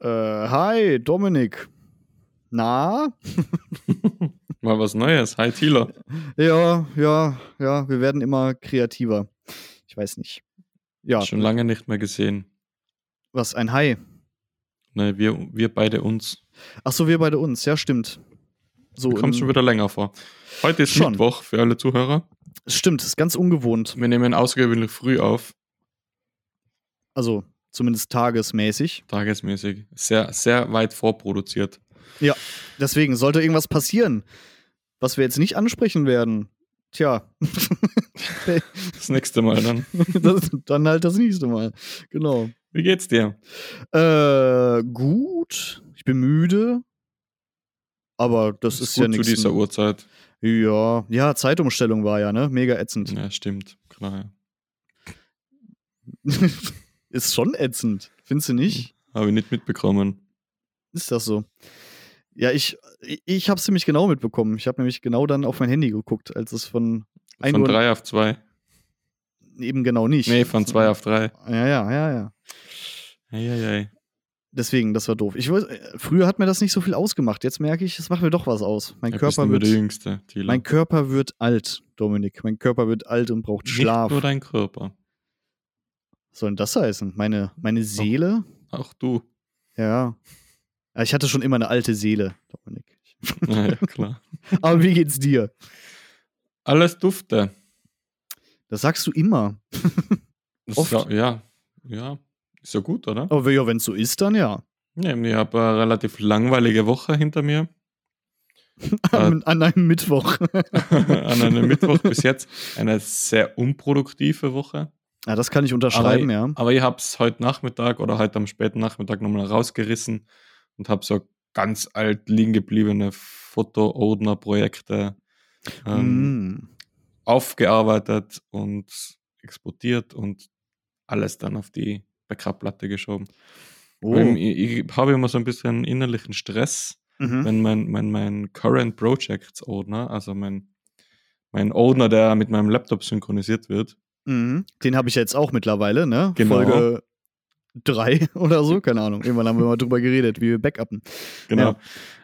Äh, hi, Dominik. Na? Mal was Neues. Hi, Thieler. Ja, ja, ja, wir werden immer kreativer. Ich weiß nicht. Ja, Schon lange nicht mehr gesehen. was, ein Hi? Ne, wir, wir beide uns. Ach so, wir beide uns, ja, stimmt. So, Du kommst schon wieder länger vor. Heute ist Schon. Mittwoch für alle Zuhörer. Stimmt, ist ganz ungewohnt. Wir nehmen außergewöhnlich früh auf, Also, zumindest tagesmäßig. tagesmäßig. Sehr, sehr weit vorproduziert. Deswegen, sollte irgendwas passieren, was wir jetzt nicht ansprechen werden, tja, Das nächste Mal dann. das, dann halt das nächste Mal. Genau. Wie geht's dir? Äh, gut. Ich bin müde. Aber das ist, ja gut zu nichts. dieser Uhrzeit. Ja, ja, Zeitumstellung war ja, ne? Mega ätzend. Ja, stimmt. Klar, ja. ist schon ätzend. Findest du nicht? Habe ich nicht mitbekommen. Ist das so? Ja, ich, ich, habe es ziemlich genau mitbekommen. Ich habe nämlich genau dann auf mein Handy geguckt, als es von Von Uhr drei auf zwei. eben genau nicht. Nee, von zwei auf drei. Ja, ja, ja, ja. Eieiei. Deswegen, das war doof. Ich früher hat mir das nicht so viel ausgemacht. Jetzt merke ich, es macht mir doch was aus. Mein Ja, Körper der wird, Jüngste, mein Körper wird alt, Dominik. Mein Körper wird alt und braucht Schlaf. Nicht nur dein Körper. Soll denn das heißen? Meine, meine Seele? Auch du. Ja. Ja, Ich hatte schon immer eine alte Seele, Dominik. Ja, klar. Aber wie geht's dir? Alles dufte. Das sagst du immer. Oft. Ja, ja, ja. Ist ja gut, oder? Aber ja, wenn es so ist, dann ja. Ja, ich habe eine relativ langweilige Woche hinter mir. Äh. An, an einem Mittwoch. An einem Mittwoch bis jetzt eine sehr unproduktive Woche. Ja, das kann ich unterschreiben, ja. Aber ich habe es heute Nachmittag oder heute am späten Nachmittag nochmal rausgerissen und habe so ganz alt liegen gebliebene Foto-Ordner-Projekte ähm, Mm. aufgearbeitet und exportiert und alles dann auf die Backup-Platte geschoben. Oh. Ich, ich habe immer so ein bisschen innerlichen Stress, Mhm. wenn mein, mein, mein Current Projects Ordner, also mein, mein Ordner, der mit meinem Laptop synchronisiert wird, Mhm. Den habe ich jetzt auch mittlerweile, ne? Genau. Folge 3 oder so, keine Ahnung. Irgendwann haben wir mal drüber geredet, wie wir backuppen. genau.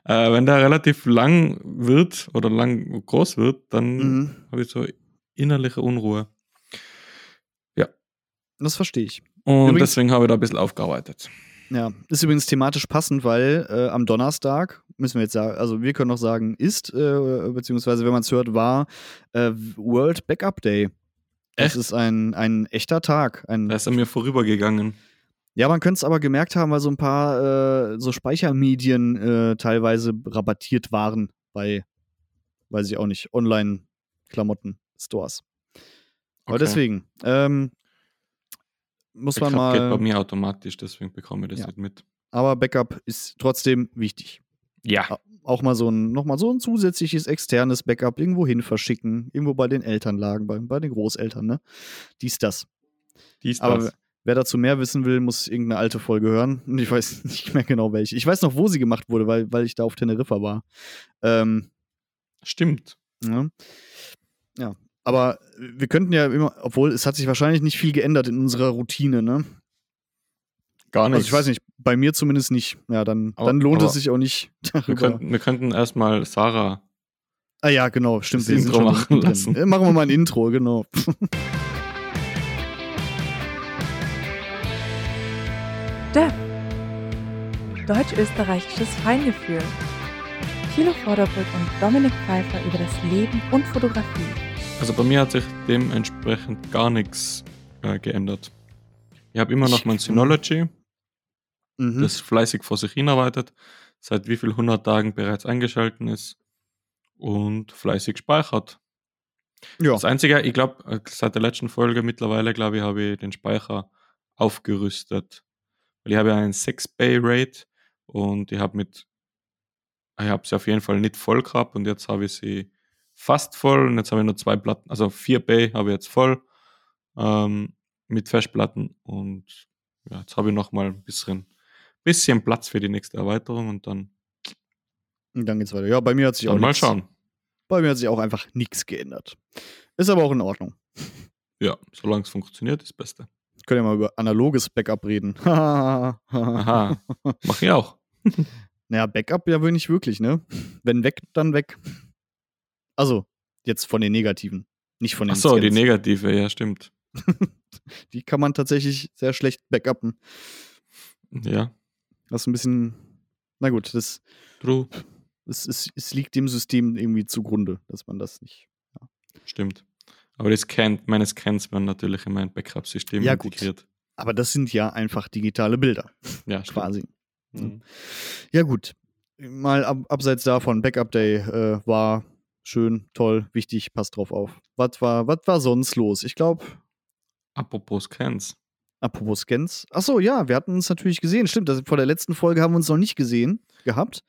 Äh, wenn der relativ lang wird oder lang groß wird, dann Mhm. habe ich so innerliche Unruhe. Das verstehe ich. Und Übrigens- deswegen habe ich da ein bisschen aufgearbeitet. Ja, ist übrigens thematisch passend, weil äh, am Donnerstag, müssen wir jetzt sagen, also wir können noch sagen, ist, äh, beziehungsweise wenn man es hört, war äh, World Backup Day. Echt? ist ein, ein echter Tag. Ein, Da ist er mir vorübergegangen. ja, man könnte es aber gemerkt haben, weil so ein paar äh, so Speichermedien äh, teilweise rabattiert waren bei, weiß ich auch nicht, Online-Klamotten-Stores. Aber Okay. deswegen, ähm, muss man Backup geht bei mal, mir automatisch, deswegen bekomme ich das Ja. nicht mit. aber Backup ist trotzdem wichtig. Ja. auch mal so ein, noch mal so ein zusätzliches externes Backup irgendwo hin verschicken. Irgendwo bei den Elternlagen, bei, bei den Großeltern, ne? Dies, das. Dies, Aber das. wer dazu mehr wissen will, muss irgendeine alte Folge hören. Und Ich weiß nicht mehr genau welche. Ich weiß noch, wo sie gemacht wurde, weil, weil ich da auf Teneriffa war. Ähm, Stimmt. ja. ja. Aber wir könnten ja immer, obwohl es hat sich wahrscheinlich nicht viel geändert in unserer Routine, ne? Gar nicht. Also ich weiß nicht, bei mir zumindest nicht. Ja, dann, Aber- dann lohnt es sich auch nicht Wir darüber. könnten, wir könnten erstmal Sarah. Ah ja, genau, stimmt. Das Intro schon machen lassen. Äh, Machen wir mal ein Intro, genau. DEF. Deutsch-österreichisches Feingefühl. Thilo Vorderbrück und Dominik Pfeiffer über das Leben und Fotografie. Also bei mir hat sich dementsprechend gar nichts äh, geändert. Ich habe immer noch mein Synology, Mhm. das fleißig vor sich hin arbeitet, seit wie viel hundert Tagen bereits eingeschalten ist und fleißig speichert. ja. Das Einzige, ich glaube, seit der letzten Folge mittlerweile, glaube ich, habe ich den Speicher aufgerüstet. Weil ich habe ja einen 6-Bay-Rate und ich habe mit, ich habe sie auf jeden Fall nicht voll gehabt und jetzt habe ich sie fast voll und jetzt habe ich nur zwei Platten, also 4 Bay habe ich jetzt voll ähm, mit Festplatten und ja, jetzt habe ich noch mal ein bisschen, bisschen Platz für die nächste Erweiterung und dann, Und dann geht's weiter. Ja, bei mir hat sich auch mal nix- schauen. Bei mir hat sich auch einfach nichts geändert. Ist aber auch in Ordnung. Ja, solange es funktioniert, ist das Beste. Können ja mal über analoges Backup reden. Aha. Mach ich auch. Naja, Backup ja wohl nicht wirklich, ne? Wenn weg, dann weg. Also, jetzt von den Negativen, nicht von den Ach so, die Scans. negative, ja, stimmt. Die kann man tatsächlich sehr schlecht backuppen. Ja, Das ist ein bisschen, na gut, das, true. es, es, es liegt dem System irgendwie zugrunde, dass man das nicht. Stimmt. Aber das kennt, meine Scans werden natürlich in mein Backup-System Ja, gut. integriert. Aber das sind ja einfach digitale Bilder, Ja, stimmt. quasi. Mhm. Ja, gut. Mal ab, abseits davon, Backup Day äh, war schön, toll, wichtig, passt drauf auf. Was war, was war sonst los? Ich glaube, Apropos Scans. Apropos Scans. Achso, ja, wir hatten uns natürlich gesehen. Stimmt, das, vor der letzten Folge haben wir uns noch nicht gesehen gehabt.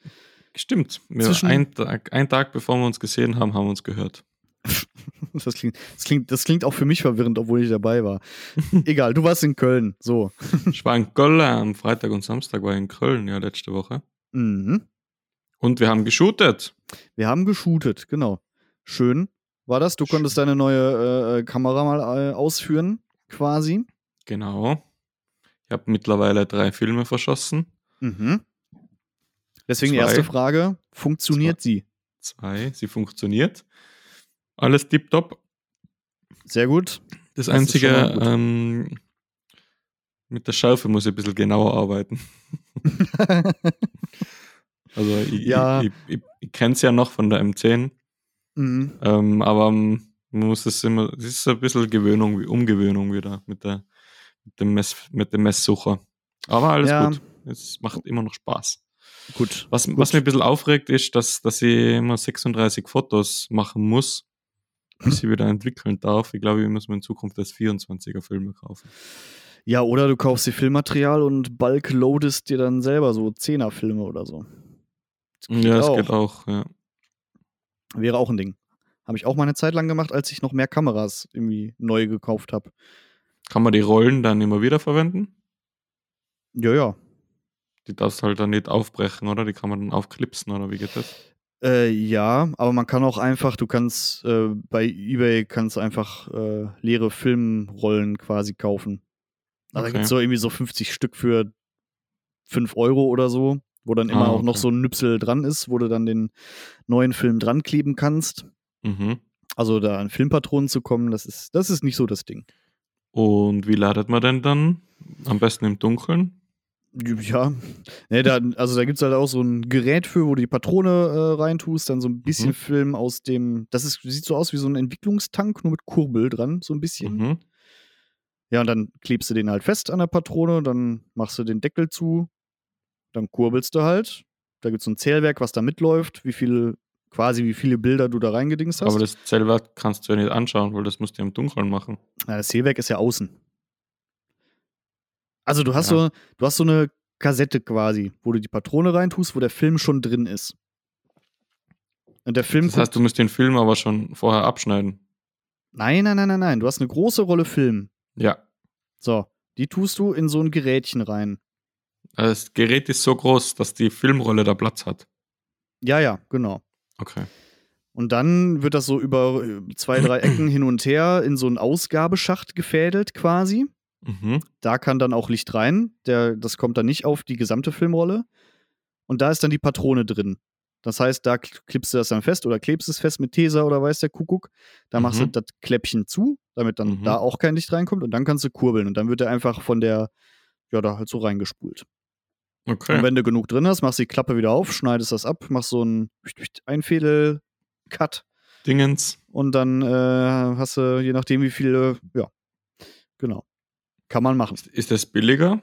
Stimmt. Wir Zwischen- ein Tag, ein Tag bevor wir uns gesehen haben, haben wir uns gehört. Das klingt, das, klingt, das klingt auch für mich verwirrend, obwohl ich dabei war. Egal, du warst in Köln. So. Ich war in Köln am Freitag und Samstag war ich in Köln, ja, letzte Woche. Mhm. Und wir haben geshootet. Wir haben geshootet, genau. Schön war das. Du konntest deine neue äh, Kamera mal äh, ausführen, quasi. Genau. Ich habe mittlerweile drei Filme verschossen. Mhm. Deswegen die Zwei. erste Frage: Funktioniert sie? Zwei. Sie funktioniert. Alles tipptopp. Sehr gut. Das, Das Einzige, ähm, mit der Schärfe muss ich ein bisschen genauer arbeiten. Also ich, Ja. ich, ich, ich kenne es ja noch von der M10, mhm. ähm, aber man muss es immer, es ist ein bisschen Gewöhnung, wie- Umgewöhnung wieder mit, der, mit, dem, Mess, mit dem Messsucher. Aber alles Ja. gut. Es macht immer noch Spaß. Gut. Was, Gut. was mich ein bisschen aufregt, ist, dass, dass ich immer 36 Fotos machen muss, bis ich wieder entwickeln darf. Ich glaube, muss mir in Zukunft das 24er Filme kaufen. Ja, oder du kaufst dir Filmmaterial und bulk loadest dir dann selber so 10er Filme oder so. Das Ja, das auch. geht auch, ja. Wäre auch ein Ding. Habe ich auch mal eine Zeit lang gemacht, als ich noch mehr Kameras irgendwie neu gekauft habe. Kann man die Rollen dann immer wieder verwenden? Ja, ja. Die darfst du halt dann nicht aufbrechen, oder? Die kann man dann aufklipsen, oder wie geht das? Äh, ja, aber man kann auch einfach, du kannst äh, bei eBay kannst einfach äh, leere Filmrollen quasi kaufen. Also Da Okay. gibt es so irgendwie so 50 Stück für 5 Euro oder so, wo dann immer Ah, auch noch okay. so ein Nüpsel dran ist, wo du dann den neuen Film dran kleben kannst. Mhm. Also da an Filmpatronen zu kommen, das ist, das ist nicht so das Ding. Und wie ladet man denn dann? Am besten im Dunkeln? Ja, ne, da, also da gibt es halt auch so ein Gerät für, wo du die Patrone äh, reintust, dann so ein bisschen Mhm. Film aus dem, das ist, sieht so aus wie so ein Entwicklungstank, nur mit Kurbel dran, so ein bisschen. Mhm. Ja, und dann klebst du den halt fest an der Patrone, dann machst du den Deckel zu, dann kurbelst du halt. Da gibt es so ein Zählwerk, was da mitläuft, wie viele, quasi wie viele Bilder du da reingedingst hast. Aber das Zellwert kannst du ja nicht anschauen, weil das musst du ja im Dunkeln machen. Ja, das Zählwerk ist ja außen. Also du hast Ja. so, du hast so eine Kassette quasi, wo du die Patrone reintust, wo der Film schon drin ist. Und der Film Das heißt, du musst den Film aber schon vorher abschneiden. Nein, nein, nein, nein, nein. Du hast eine große Rolle Film. Ja. So, die tust du in so ein Gerätchen rein. Das Gerät ist so groß, dass die Filmrolle da Platz hat. Ja, ja, genau. Okay. Und dann wird das so über äh, zwei, drei Ecken hin und her in so einen Ausgabeschacht gefädelt quasi. Mhm. Da kann dann auch Licht rein. Der, das kommt dann nicht auf die gesamte Filmrolle. Und da ist dann die Patrone drin. Das heißt, da kl- klippst du das dann fest oder klebst es fest mit Tesa oder weiß der Kuckuck. Da machst du Mhm. das Kläppchen zu, damit dann Mhm. da auch kein Licht reinkommt. Und dann kannst du kurbeln. Und dann wird er einfach von der, ja, da halt so reingespult. Okay. Und wenn du genug drin hast, machst du die Klappe wieder auf, schneidest das ab, machst so einen Einfädel-Cut Dingens. und dann äh, hast du, je nachdem wie viele, ja, genau. Kann man machen. Ist, das billiger?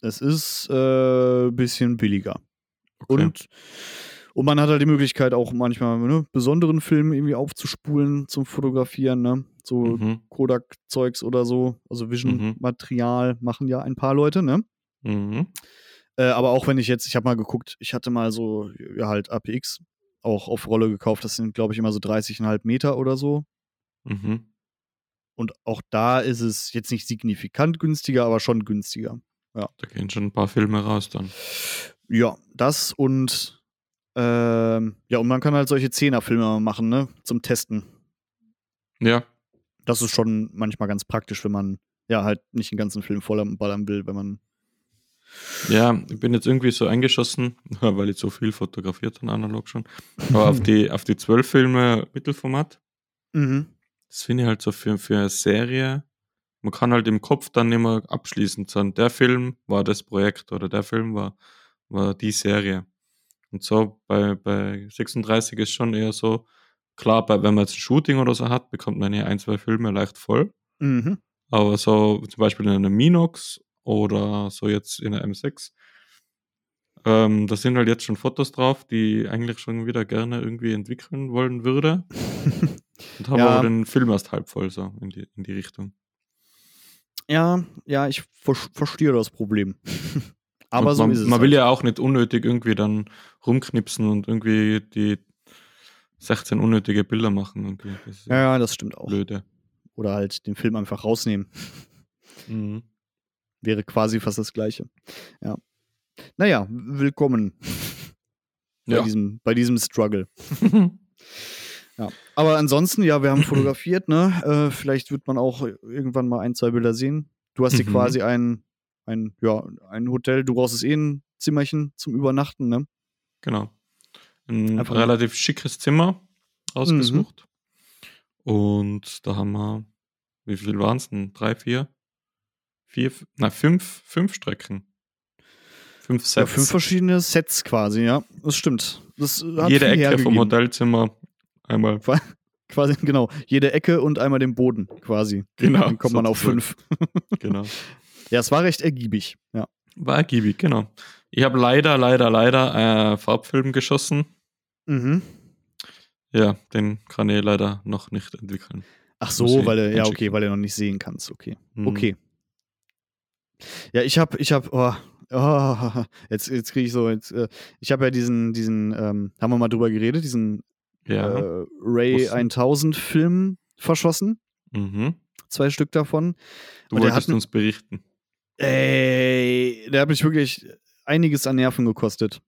Es ist äh, ein bisschen billiger. Okay. Und, und man hat halt die Möglichkeit, auch manchmal ne, besonderen Film irgendwie aufzuspulen zum Fotografieren, ne? So Mhm. Kodak-Zeugs oder so. Also Vision-Material machen ja ein paar Leute, ne? Mhm. Äh, aber auch wenn ich jetzt, ich habe mal geguckt, ich hatte mal so, ja halt APX auch auf Rolle gekauft. Das sind, glaube ich, immer so 30,5 Meter oder so. Mhm. Und auch da ist es jetzt nicht signifikant günstiger, aber schon günstiger. Da gehen schon ein paar Filme raus dann. Ja, das und ähm, ja, und man kann halt solche Zehnerfilme machen, ne? Zum Testen. Ja. Das ist schon manchmal ganz praktisch, wenn man ja, halt nicht einen ganzen Film voller ballern will, wenn man. Ja, ich bin jetzt irgendwie so eingeschossen, weil ich so viel fotografiert habe, analog schon. Aber auf die, auf die zwölf Filme Mittelformat, Mhm. das finde ich halt so für, für eine Serie. Man kann halt im Kopf dann immer abschließend sagen, der Film war das Projekt oder der Film war, war die Serie. Und so bei, bei 36 ist schon eher so, klar, bei, wenn man jetzt ein Shooting oder so hat, bekommt man ja ein, zwei Filme leicht voll. Mhm. Aber so zum Beispiel in einer Minox oder so jetzt in der M6, ähm, da sind halt jetzt schon Fotos drauf, die ich eigentlich schon wieder gerne irgendwie entwickeln wollen würde. Und habe Ja. aber den Film erst halb voll, so in die, in die Richtung. Ja, ja, ich ver verstehe das Problem. Aber und so man, ist es. man halt. will ja auch nicht unnötig irgendwie dann rumknipsen und irgendwie die 16 unnötige Bilder machen. Irgendwie. Ja, ja, das stimmt auch. blöde. Oder halt den Film einfach rausnehmen. Mhm. Wäre quasi fast das Gleiche. Ja. Naja, willkommen bei, Ja. diesem, bei diesem Struggle. Ja. Aber ansonsten, ja, wir haben fotografiert, ne? Äh, vielleicht wird man auch irgendwann mal ein, zwei Bilder sehen. Du hast dir Mhm. quasi ein, ein, ja, ein Hotel, du brauchst es eh ein Zimmerchen zum Übernachten, ne? Genau. Ein Einfach- relativ schickes Zimmer ausgesucht. Mhm. Und da haben wir, wie viel waren es denn? Drei, vier? Vier, na, fünf, fünf Strecken. Fünf Ja, Sets. fünf verschiedene Sets quasi, ja. Das stimmt. Das hat Jede Ecke vom hergegeben. Hotelzimmer einmal. Quasi, genau. Jede Ecke und einmal den Boden, quasi. Genau. Dann kommt man auf fünf. Genau. Ja, es war recht ergiebig, ja. War ergiebig, genau. Ich habe leider, leider, leider äh, Farbfilm geschossen. Mhm. Ja, den kann ich leider noch nicht entwickeln. Ach so, weil du, ja, okay, weil du noch nicht sehen kannst, okay. Hm. Okay. Ja, ich habe, ich habe, oh, oh, jetzt, jetzt kriege ich so, jetzt, äh, ich habe ja diesen, diesen, ähm, haben wir mal drüber geredet, diesen Ja. äh, Ray Wussten. 1000 Film verschossen, mhm. zwei Stück davon. Du Und der wolltest hat- uns berichten. Ey, der hat mich wirklich einiges an Nerven gekostet.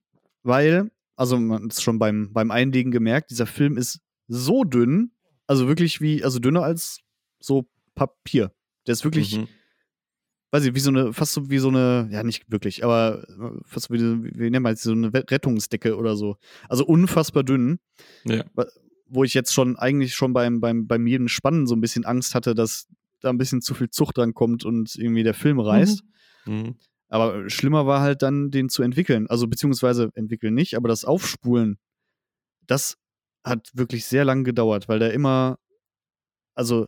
Weil, also man hat es schon beim, beim Einlegen gemerkt, dieser Film ist so dünn, also wirklich wie, also dünner als so Papier. Der ist wirklich, Mhm. Weiß ich, wie so eine, fast so wie so eine, ja nicht wirklich, aber äh, fast wie, wie, man das, so eine Rettungsdecke oder so. Also unfassbar dünn, Ja. wo ich jetzt schon eigentlich schon beim, beim, beim jedem Spannen so ein bisschen Angst hatte, dass da ein bisschen zu viel Zucht dran kommt und irgendwie der Film reißt. Mhm. Aber schlimmer war halt dann, den zu entwickeln. Also beziehungsweise entwickeln nicht, aber das Aufspulen, das hat wirklich sehr lang gedauert, weil der immer, also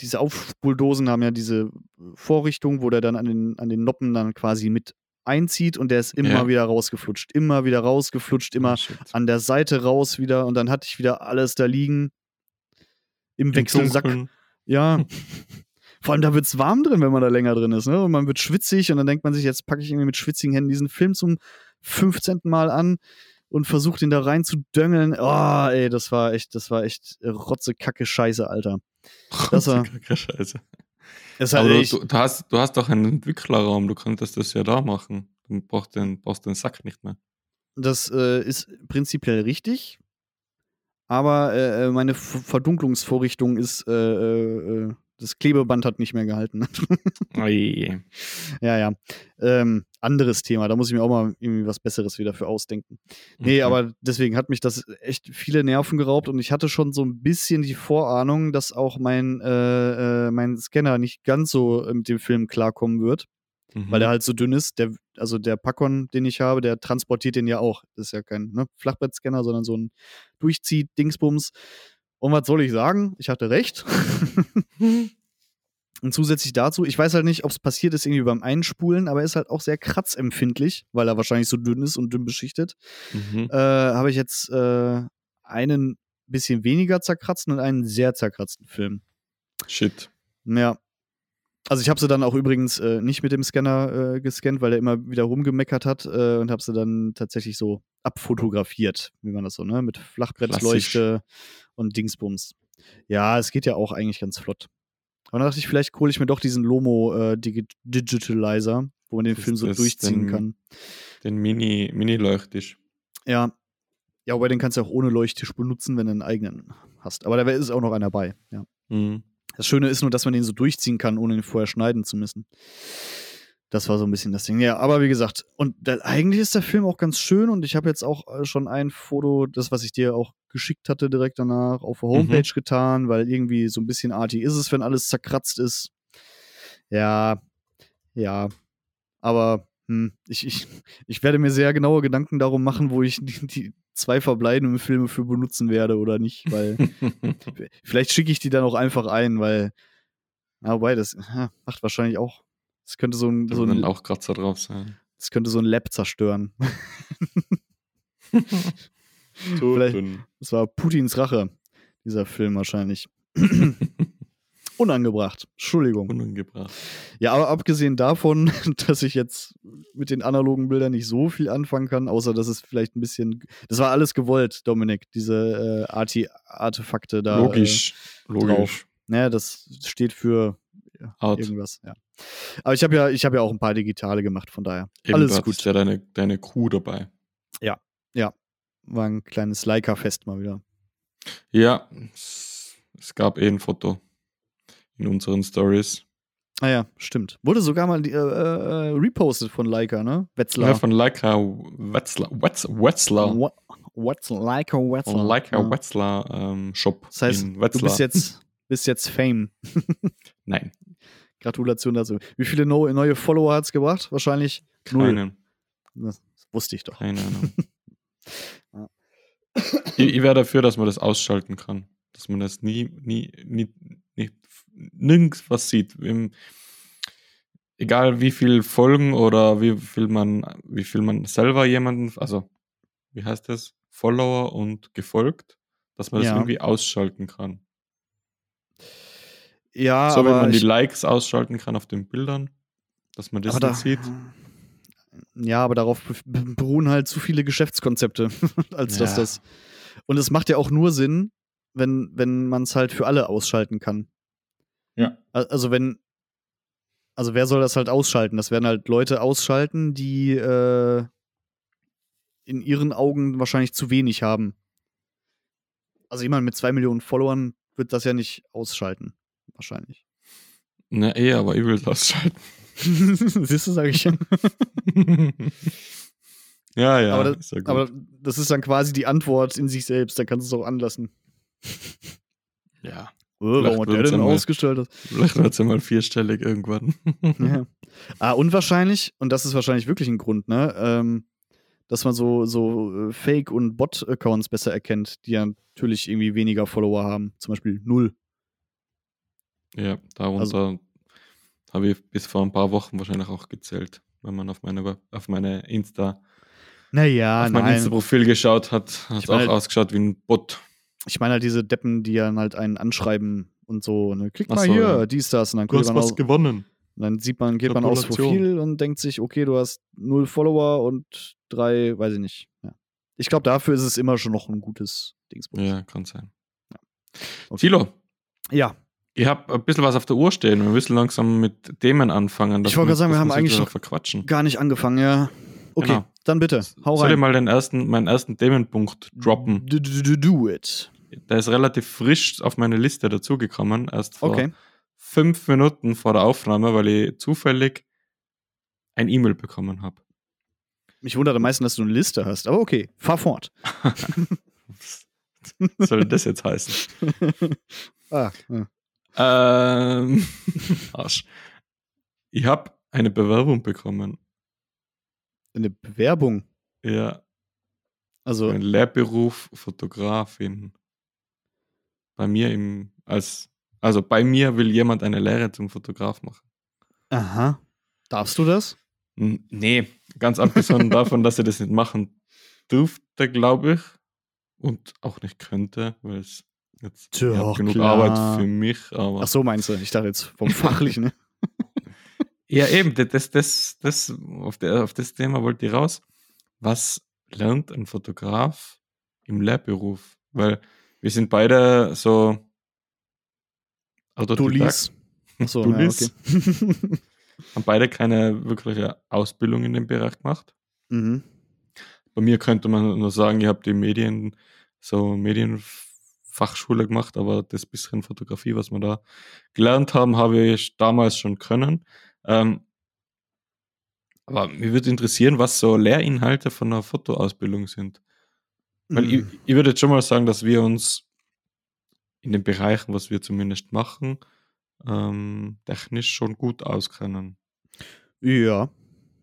diese Aufspuldosen haben ja diese Vorrichtung, wo der dann an den, an den Noppen dann quasi mit einzieht und der ist immer Ja. wieder rausgeflutscht, immer wieder rausgeflutscht, immer Oh, an der Seite raus wieder und dann hatte ich wieder alles da liegen. Im Im Wechselsack. Dunkeln. Ja. Vor allem, da wird es warm drin, wenn man da länger drin ist. Ne? Und man wird schwitzig und dann denkt man sich, jetzt packe ich irgendwie mit schwitzigen Händen diesen Film zum 15. Mal an und versuche den da rein zu döngeln. Oh, ey, das war echt, das war echt Rotze, Kacke, Scheiße, Alter. Das war- Scheiße. Es Aber hat du, du, hast, du hast doch einen Entwicklerraum, du könntest das ja da machen. Du brauchst den, brauchst den Sack nicht mehr. das äh, ist prinzipiell richtig. Aber äh, äh, meine F Verdunklungsvorrichtung ist, äh, äh, äh, das Klebeband hat nicht mehr gehalten. Ui. Ja, ja. Ähm, anderes Thema. Da muss ich mir auch mal irgendwie was Besseres wieder für ausdenken. Nee, Okay. aber deswegen hat mich das echt viele Nerven geraubt und ich hatte schon so ein bisschen die Vorahnung, dass auch mein, äh, äh, mein Scanner nicht ganz so äh, mit dem Film klarkommen wird, Mhm. weil der halt so dünn ist. Der, also der Packon, den ich habe, der transportiert den ja auch. Das ist ja kein ne, Flachbettscanner, sondern so ein Durchzieh-Dingsbums. Und was soll ich sagen? Ich hatte recht. Und zusätzlich dazu, ich weiß halt nicht, ob es passiert ist irgendwie beim Einspulen, aber er ist halt auch sehr kratzempfindlich, weil er wahrscheinlich so dünn ist und dünn beschichtet. Mhm. Äh, Habe ich jetzt äh, einen bisschen weniger zerkratzten und einen sehr zerkratzten Film. Shit. Ja. Also ich habe sie dann auch übrigens äh, nicht mit dem Scanner äh, gescannt, weil er immer wieder rumgemeckert hat äh, und habe sie dann tatsächlich so abfotografiert, wie man das so, ne? Mit Flachbrettleuchte und Dingsbums. Ja, es geht ja auch eigentlich ganz flott. Aber dann dachte ich, vielleicht hole ich mir doch diesen Lomo äh, Digi Digitalizer, wo man den Film so durchziehen den- kann. Den Mini, Mini-Leuchttisch. Ja. Ja, wobei den kannst du auch ohne Leuchttisch benutzen, wenn du einen eigenen hast. Aber da ist auch noch einer bei. Ja. Mhm. Das Schöne ist nur, dass man den so durchziehen kann, ohne ihn vorher schneiden zu müssen. Das war so ein bisschen das Ding. Ja, aber wie gesagt, und da, eigentlich ist der Film auch ganz schön und ich habe jetzt auch äh, schon ein Foto, das, was ich dir auch geschickt hatte, direkt danach auf der Homepage Mhm. getan, weil irgendwie so ein bisschen artig ist es, wenn alles zerkratzt ist. Ja, ja. Aber hm, ich, ich, ich werde mir sehr genaue Gedanken darum machen, wo ich die, die zwei verbleibenden Filme für benutzen werde oder nicht, weil vielleicht schicke ich die dann auch einfach ein, weil, ja, wobei, das ja, macht wahrscheinlich auch, das könnte so ein, Da so ein, auch Kratzer drauf sein. das könnte so ein Lab zerstören. Vielleicht- dünn. Das war Putins Rache, dieser Film wahrscheinlich. Unangebracht. Entschuldigung. Unangebracht. Ja, aber abgesehen davon, dass ich jetzt mit den analogen Bildern nicht so viel anfangen kann, außer dass es vielleicht ein bisschen. Das war alles gewollt, Dominik, diese äh, Arti Artefakte da. Logisch. Äh, Logisch. drauf. ne, das steht für ja, Art. irgendwas, ja. Aber ich habe ja, ich habe ja auch ein paar digitale gemacht, von daher. Eben, alles du gut. ja deine, deine Crew dabei. War ein kleines Leica-Fest mal wieder. Ja, es, gab eh ein Foto in unseren Stories. Ah ja, stimmt. Wurde sogar mal die, äh, äh, repostet von Leica, ne? Wetzlar. Ja, von Leica Wetzlar. Wetz, Wetzlar. What's Leica Wetzlar? Leica ja. Wetzlar ähm, Shop Das heißt, in du Wetzlar. bist jetzt, bist jetzt Fame. Nein, Gratulation dazu. Wie viele neue Follower hat es gebracht? Wahrscheinlich null. Das wusste ich doch. Keine Ahnung. Ja. ich, ich wäre dafür, dass man das ausschalten kann. Dass man das nie, nie, nie, nie nirgends was sieht. Im, egal wie viel Folgen oder wie viel man, wie viel man selber jemanden, also wie heißt das? Follower und gefolgt, dass man das Ja. irgendwie ausschalten kann. Ja, so aber man die ich, Likes ausschalten kann auf den Bildern, dass man das aber da, nicht sieht. Ja, aber darauf be- beruhen halt zu viele Geschäftskonzepte, als dass Ja. das. Und es macht ja auch nur Sinn, wenn, wenn man es halt für alle ausschalten kann. Ja. Al- Also wenn, also wer soll das halt ausschalten? Das werden halt Leute ausschalten, die äh, in ihren Augen wahrscheinlich zu wenig haben. Also jemand mit zwei Millionen Followern wird das ja nicht ausschalten. Wahrscheinlich. Na eh, aber will es ausschalten. Siehst du, sage ich ja. ja, ja, Aber ist ja. Aber das ist dann quasi die Antwort in sich selbst. Da kannst du es auch anlassen. ja. Äh, warum hat der denn ausgestellt? Vielleicht wird es ja mal vierstellig irgendwann. ja. Ah, und wahrscheinlich, und das ist wahrscheinlich wirklich ein Grund, ne, ähm, dass man so, so äh, Fake- und Bot-Accounts besser erkennt, die ja natürlich irgendwie weniger Follower haben. Zum Beispiel null. Ja, darunter Also habe ich bis vor ein paar Wochen wahrscheinlich auch gezählt, wenn man auf meine, auf meine Insta, Naja, auf mein nein. Insta-Profil geschaut hat, hat es auch ausgeschaut wie ein Bot. Ich meine halt diese Deppen, die dann halt einen anschreiben und so, ne, klick Ach mal so, hier, ja. dies, das, und dann, klickt man auf, gewonnen. und dann sieht man, geht man aufs. Profil und denkt sich, okay, du hast null Follower und drei, weiß ich nicht. Ja. Ich glaube, dafür ist es immer schon noch ein gutes Dingsbums. Ja, kann sein. Okay. Thilo, ja. Ich habe ein bisschen was auf der Uhr stehen. Wir müssen langsam mit Themen anfangen. Ich wollte gerade sagen, wir haben eigentlich noch verquatschen. gar nicht angefangen, ja. Okay, Genau. dann bitte, hau Soll ich rein. mal den ersten, meinen ersten Themenpunkt droppen? Do, do, do, do it. Der ist relativ frisch auf meine Liste dazugekommen, erst vor Okay. fünf Minuten vor der Aufnahme, weil ich zufällig ein E-Mail bekommen habe. Mich wundert am meisten, dass du eine Liste hast, aber okay, fahr fort. Was soll das jetzt heißen? ah, ja. Ähm, Arsch. Ich habe eine Bewerbung bekommen. Eine Bewerbung. Ja, Also, ein Lehrberuf Fotografin. Bei mir im, als, also bei mir will jemand eine Lehre zum Fotograf machen. aha. Darfst du das? N- Nee, ganz abgesehen davon, dass er das nicht machen durfte, glaube ich. Und auch nicht könnte, weil es jetzt Doch, genug klar. Arbeit für mich. Aber Ach so, meinst du? Ich dachte jetzt vom Fachlichen. Ne? Ja, eben, das, das, das, auf, der, auf das Thema wollte ich raus. Was lernt ein Fotograf im Lehrberuf? Weil wir sind beide so Autodidakt. Achso, ja, okay. haben beide keine wirkliche Ausbildung in dem Bereich gemacht. mhm. Bei mir könnte man nur sagen, ich habe die Medien, so Fachschule gemacht, aber das bisschen Fotografie, was wir da gelernt haben, habe ich damals schon können. Ähm, aber mich würde interessieren, was so Lehrinhalte von einer Fotoausbildung sind. Weil ich, Mm. ich würde jetzt schon mal sagen, dass wir uns in den Bereichen, was wir zumindest machen, ähm, technisch schon gut auskennen. Ja,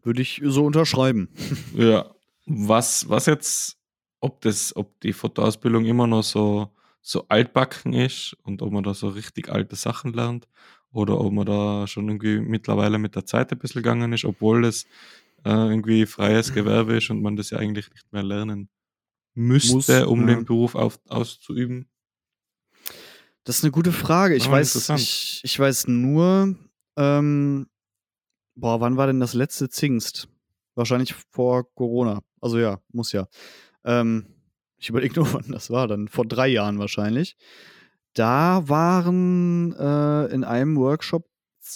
würde ich so unterschreiben. Ja. Was, was jetzt, ob das, ob die Fotoausbildung immer noch so, so altbacken ist und ob man da so richtig alte Sachen lernt oder ob man da schon irgendwie mittlerweile mit der Zeit ein bisschen gegangen ist, obwohl das äh, irgendwie freies Gewerbe ist und man das ja eigentlich nicht mehr lernen müsste, Muss, um ja. den Beruf auf, auszuüben. Das ist eine gute Frage. Ich Ah, weiß, ich, ich weiß nur, ähm, boah, wann war denn das letzte Zingst? Wahrscheinlich vor Corona. Also ja, muss ja. Ähm, ich überlege nur, wann das war, dann vor drei Jahren wahrscheinlich. Da waren äh, in einem Workshop,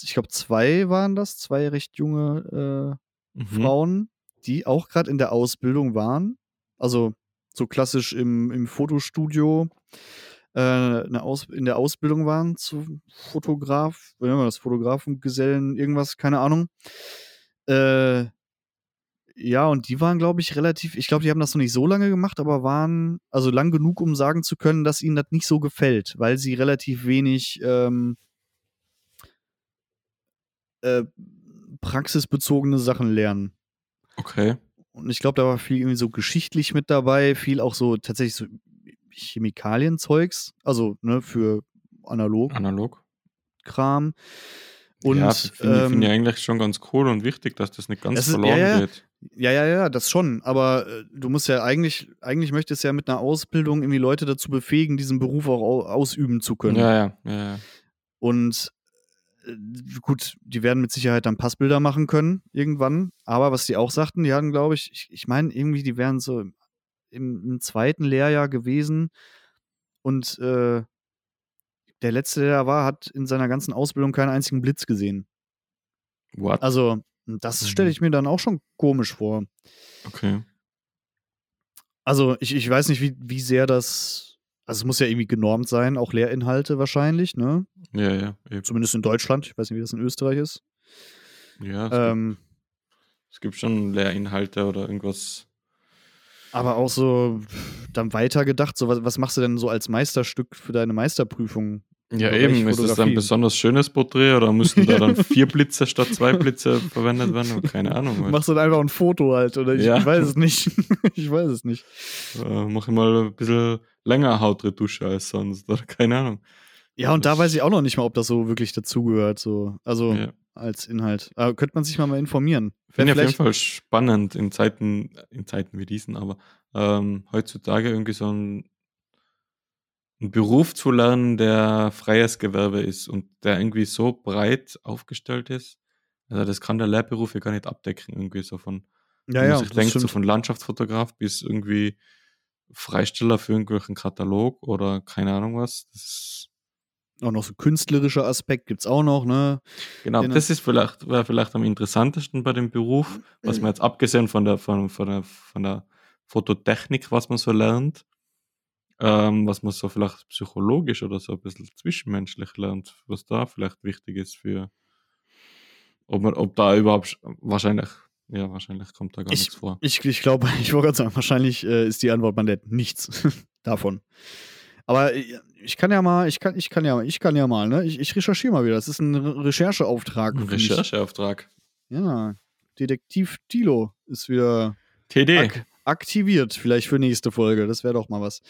ich glaube zwei waren das, zwei recht junge äh, Mhm. Frauen, die auch gerade in der Ausbildung waren. Also so klassisch im, im Fotostudio äh, eine Aus in der Ausbildung waren zu Fotograf, wie nennen wir das, Fotografengesellen, irgendwas, keine Ahnung. Äh, ja, und die waren, glaube ich, relativ, ich glaube, die haben das noch nicht so lange gemacht, aber waren, also lang genug, um sagen zu können, dass ihnen das nicht so gefällt, weil sie relativ wenig ähm, äh, praxisbezogene Sachen lernen. Okay. Und ich glaube, da war viel irgendwie so geschichtlich mit dabei, viel auch so tatsächlich so Chemikalienzeugs, also ne, für analog Analog. Kram. Und ja, finde ich, ähm, find ich eigentlich schon ganz cool und wichtig, dass das nicht ganz ist- verloren ja, ja. geht. Ja, ja, ja, das schon. Aber äh, du musst ja eigentlich, eigentlich möchtest ja mit einer Ausbildung irgendwie Leute dazu befähigen, diesen Beruf auch au ausüben zu können. Ja, ja, ja, ja. Und äh, gut, die werden mit Sicherheit dann Passbilder machen können irgendwann. Aber was die auch sagten, die hatten, glaube ich, ich, ich meine, irgendwie, die wären so im, im zweiten Lehrjahr gewesen. Und äh, der letzte, der da war, hat in seiner ganzen Ausbildung keinen einzigen Blitz gesehen. What? Also, das Mhm. stelle ich mir dann auch schon komisch vor. okay. Also, ich, ich weiß nicht, wie, wie sehr das. Also, es muss ja irgendwie genormt sein, auch Lehrinhalte wahrscheinlich, ne? Ja, ja. Eben. Zumindest in Deutschland. Ich weiß nicht, wie das in Österreich ist. Ja, es, Ähm, gibt, es gibt schon Lehrinhalte oder irgendwas. aber auch so dann weitergedacht, so was, was machst du denn so als Meisterstück für deine Meisterprüfung? Ja, eben. Ist das ein besonders schönes Porträt oder müssten da dann vier Blitze statt zwei Blitze verwendet werden? Keine Ahnung. Halt. Machst du dann einfach ein Foto halt, oder ich, Ja. ich weiß es nicht. ich weiß es nicht. Äh, mach ich mal ein bisschen länger Hautretusche als sonst. Oder keine Ahnung. Ja, und da Das- weiß ich auch noch nicht mal, ob das so wirklich dazugehört, so. Also Ja. als Inhalt. Aber könnte man sich mal, mal informieren. Finde ich auf jeden Fall spannend in Zeiten, in Zeiten wie diesen, aber ähm, heutzutage irgendwie so ein, einen Beruf zu lernen, der freies Gewerbe ist und der irgendwie so breit aufgestellt ist. Also das kann der Lehrberuf ja gar nicht abdecken, irgendwie so von, Ja, ja, das denkt, so von Landschaftsfotograf bis irgendwie Freisteller für irgendwelchen Katalog oder keine Ahnung was. Das ist, Auch noch so künstlerischer Aspekt gibt's auch noch, ne? genau, Genau. das ist vielleicht, wäre vielleicht am interessantesten bei dem Beruf, was man jetzt abgesehen von der, von, von der, von der Fototechnik, was man so lernt, ähm, was man so vielleicht psychologisch oder so ein bisschen zwischenmenschlich lernt, was da vielleicht wichtig ist für, ob man, ob da überhaupt, wahrscheinlich, ja, wahrscheinlich kommt da gar Ich- nichts vor. Ich, ich glaube, ich wollte gerade sagen, wahrscheinlich äh, ist die Antwort, man lernt nichts davon. Aber äh, ich kann ja mal, ich kann, ich kann ja, ich kann ja mal, ne? Ich, ich recherchiere mal wieder. Das ist ein Re Rechercheauftrag. Ein. Rechercheauftrag. Ja. Detektiv Tilo ist wieder TD. ak aktiviert, vielleicht für nächste Folge. Das wäre doch mal was.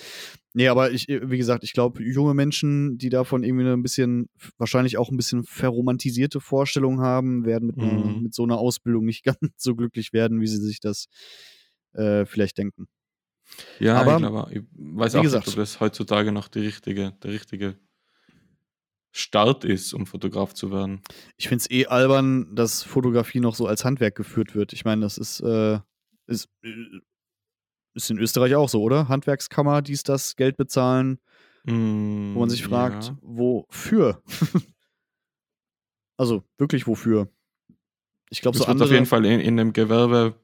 Nee, aber ich, wie gesagt, ich glaube, junge Menschen, die davon irgendwie ein bisschen, wahrscheinlich auch ein bisschen verromantisierte Vorstellungen haben, werden mit, Mhm. mit so einer Ausbildung nicht ganz so glücklich werden, wie sie sich das äh, vielleicht denken. Ja, Aber, ich glaube, ich weiß auch gesagt- nicht, ob das heutzutage noch die richtige, der richtige Start ist, um Fotograf zu werden. Ich finde es eh albern, dass Fotografie noch so als Handwerk geführt wird. Ich meine, das ist, äh, ist, äh, ist in Österreich auch so, oder? Handwerkskammer, dies, das, Geld bezahlen, wo man sich fragt, Ja. wofür? also wirklich wofür? Ich glaube, so wird andere. auf jeden Fall in, in dem Gewerbe,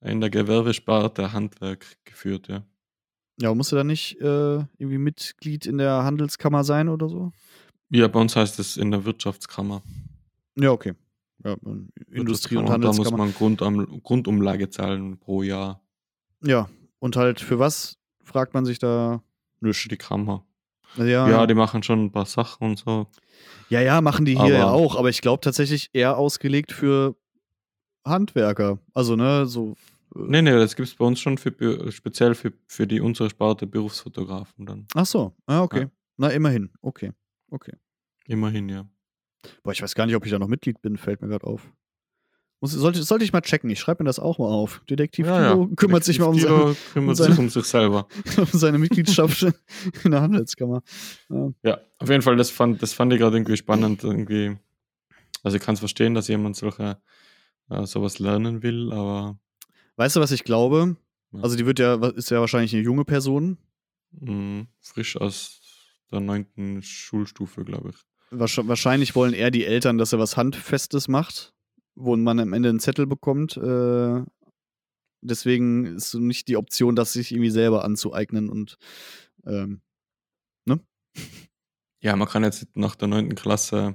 in der Gewerbesparte Handwerk geführt, ja. Ja, musst du da nicht äh, irgendwie Mitglied in der Handelskammer sein oder so? Ja, bei uns heißt es in der Wirtschaftskammer. Ja, okay. Ja, Industrie- und Wirtschaftskammer. Da muss Handelskammer. man Grundam Grundumlage zahlen pro Jahr Ja, und halt für was fragt man sich da? für die Kammer. Ja, Ja, ja, die machen schon ein paar Sachen und so. ja, ja, machen die hier ja Aber- auch, aber ich glaube tatsächlich eher ausgelegt für Handwerker. Also, ne, so. äh, Nee, nee, das gibt es bei uns schon für, speziell für, für die unsere Sparte Berufsfotografen dann. Ach so, ah, okay. Ja. Na, immerhin. Okay, okay. Immerhin, ja. Boah, ich weiß gar nicht, ob ich da noch Mitglied bin, fällt mir gerade auf. Muss, sollte, sollte ich mal checken. Ich schreibe mir das auch mal auf. Detektiv Kilo kümmert sich mal um, Detektiv seine, kümmert seine- sich um sich selber. um seine Mitgliedschaft in der Handelskammer. Ja. Ja, auf jeden Fall, das fand, das fand ich gerade irgendwie spannend. Irgendwie. Also ich kann es verstehen, dass jemand solche, äh, sowas lernen will, aber Weißt du, was ich glaube? Ja. Also, die wird ja, ist ja wahrscheinlich eine junge Person. mh, frisch aus der neunten Schulstufe, glaube ich. Wahrsch- Wahrscheinlich wollen eher die Eltern, dass er was Handfestes macht, wo man am Ende einen Zettel bekommt. Äh, deswegen ist so nicht die Option, das sich irgendwie selber anzueignen und ähm, Ja, man kann jetzt nach der neunten Klasse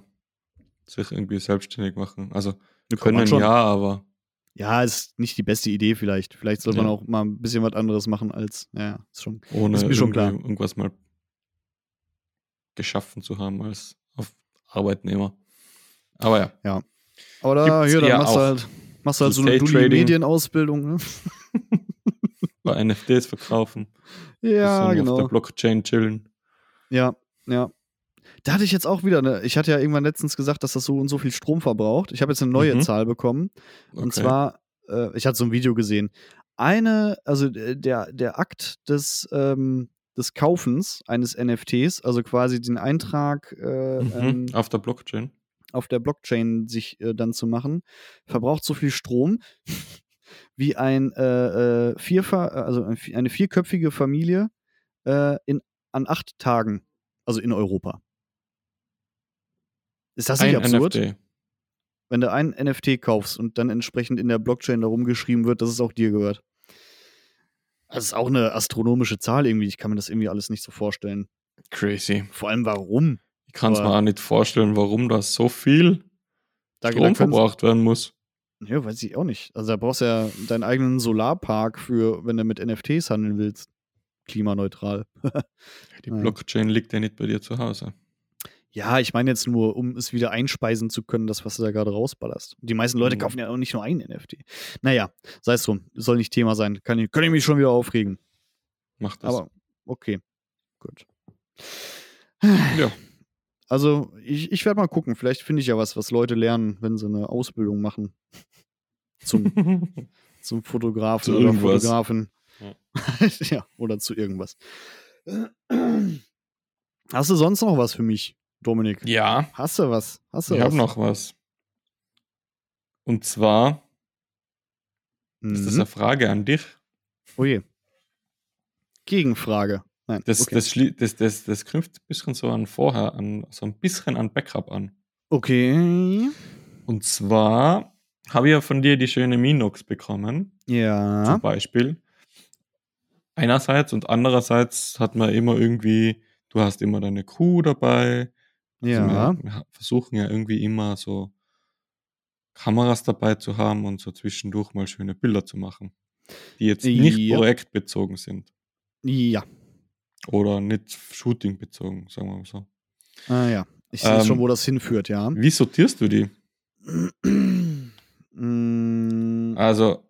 sich irgendwie selbstständig machen. Also Wir können ja, aber Ja, ist nicht die beste Idee vielleicht. Vielleicht sollte man Ja. auch mal ein bisschen was anderes machen als, ja, ja, ist schon. ohne Ist mir schon klar. irgendwas mal geschaffen zu haben als Arbeitnehmer. Aber ja, Aber da, Gibt's hier, dann eher machst du halt, machst halt So eine Dulli Daytrading. Medienausbildung, ne? bei NFTs verkaufen, Ja, bisschen auf genau. der Blockchain chillen. Ja, ja. Da hatte ich jetzt auch wieder, ne, ich hatte ja irgendwann letztens gesagt, dass das so und so viel Strom verbraucht. Ich habe jetzt eine neue Mhm. Zahl bekommen. Und Okay. zwar, äh, ich hatte so ein Video gesehen. Eine, also der, der Akt des, ähm, des Kaufens eines NFTs, also quasi den Eintrag äh, Mhm. ähm, auf der Blockchain. Auf der Blockchain sich äh, dann zu machen, verbraucht so viel Strom wie ein äh, äh, vierfa also ein vi- eine vierköpfige Familie äh, in, an acht Tagen, also in Europa. Ist das nicht Ein absurd? NFT. Wenn du ein NFT kaufst und dann entsprechend in der Blockchain darum geschrieben wird, dass es auch dir gehört. Das ist auch eine astronomische Zahl irgendwie. Ich kann mir das irgendwie alles nicht so vorstellen. Crazy. Vor allem warum? Ich kann es mir auch nicht vorstellen, warum da so viel Da, Strom da verbraucht werden muss. Ja, weiß ich auch nicht. Also da brauchst du ja deinen eigenen Solarpark für, wenn du mit NFTs handeln willst. Klimaneutral. Die. Blockchain liegt ja nicht bei dir zu Hause. Ja, ich meine jetzt nur, um es wieder einspeisen zu können, das, was du da gerade rausballerst. Die meisten Leute Mhm. kaufen ja auch nicht nur ein NFT. Naja, sei es drum. Soll nicht Thema sein. Kann ich, kann ich mich schon wieder aufregen. Macht das. Aber okay. Gut. ja. Also, ich, ich werde mal gucken. Vielleicht finde ich ja was, was Leute lernen, wenn sie eine Ausbildung machen. Zum, zum Fotografen Zu oder irgendwas. Fotografen. Ja. Ja. oder zu irgendwas. Hast du sonst noch was für mich, Dominik? ja, Hast du was? Hast du ich was? habe noch was. Und zwar ist das Mhm. eine Frage an dich. Oh je. Gegenfrage. Nein. Das, okay. das, das, das, das knüpft ein bisschen so an vorher, an, so ein bisschen an Backup an. okay. Und zwar habe ich ja von dir die schöne Minox bekommen, Ja. zum Beispiel. Einerseits und andererseits hat man immer irgendwie, du hast immer deine Crew dabei. Also Ja. wir, wir versuchen ja irgendwie immer so Kameras dabei zu haben und so zwischendurch mal schöne Bilder zu machen, die jetzt nicht Ja. projektbezogen sind Ja. Oder nicht shootingbezogen, sagen wir mal so. Ah ja. Ich sehe Ähm, schon, wo das hinführt, ja. Wie sortierst du die? Mm, Also,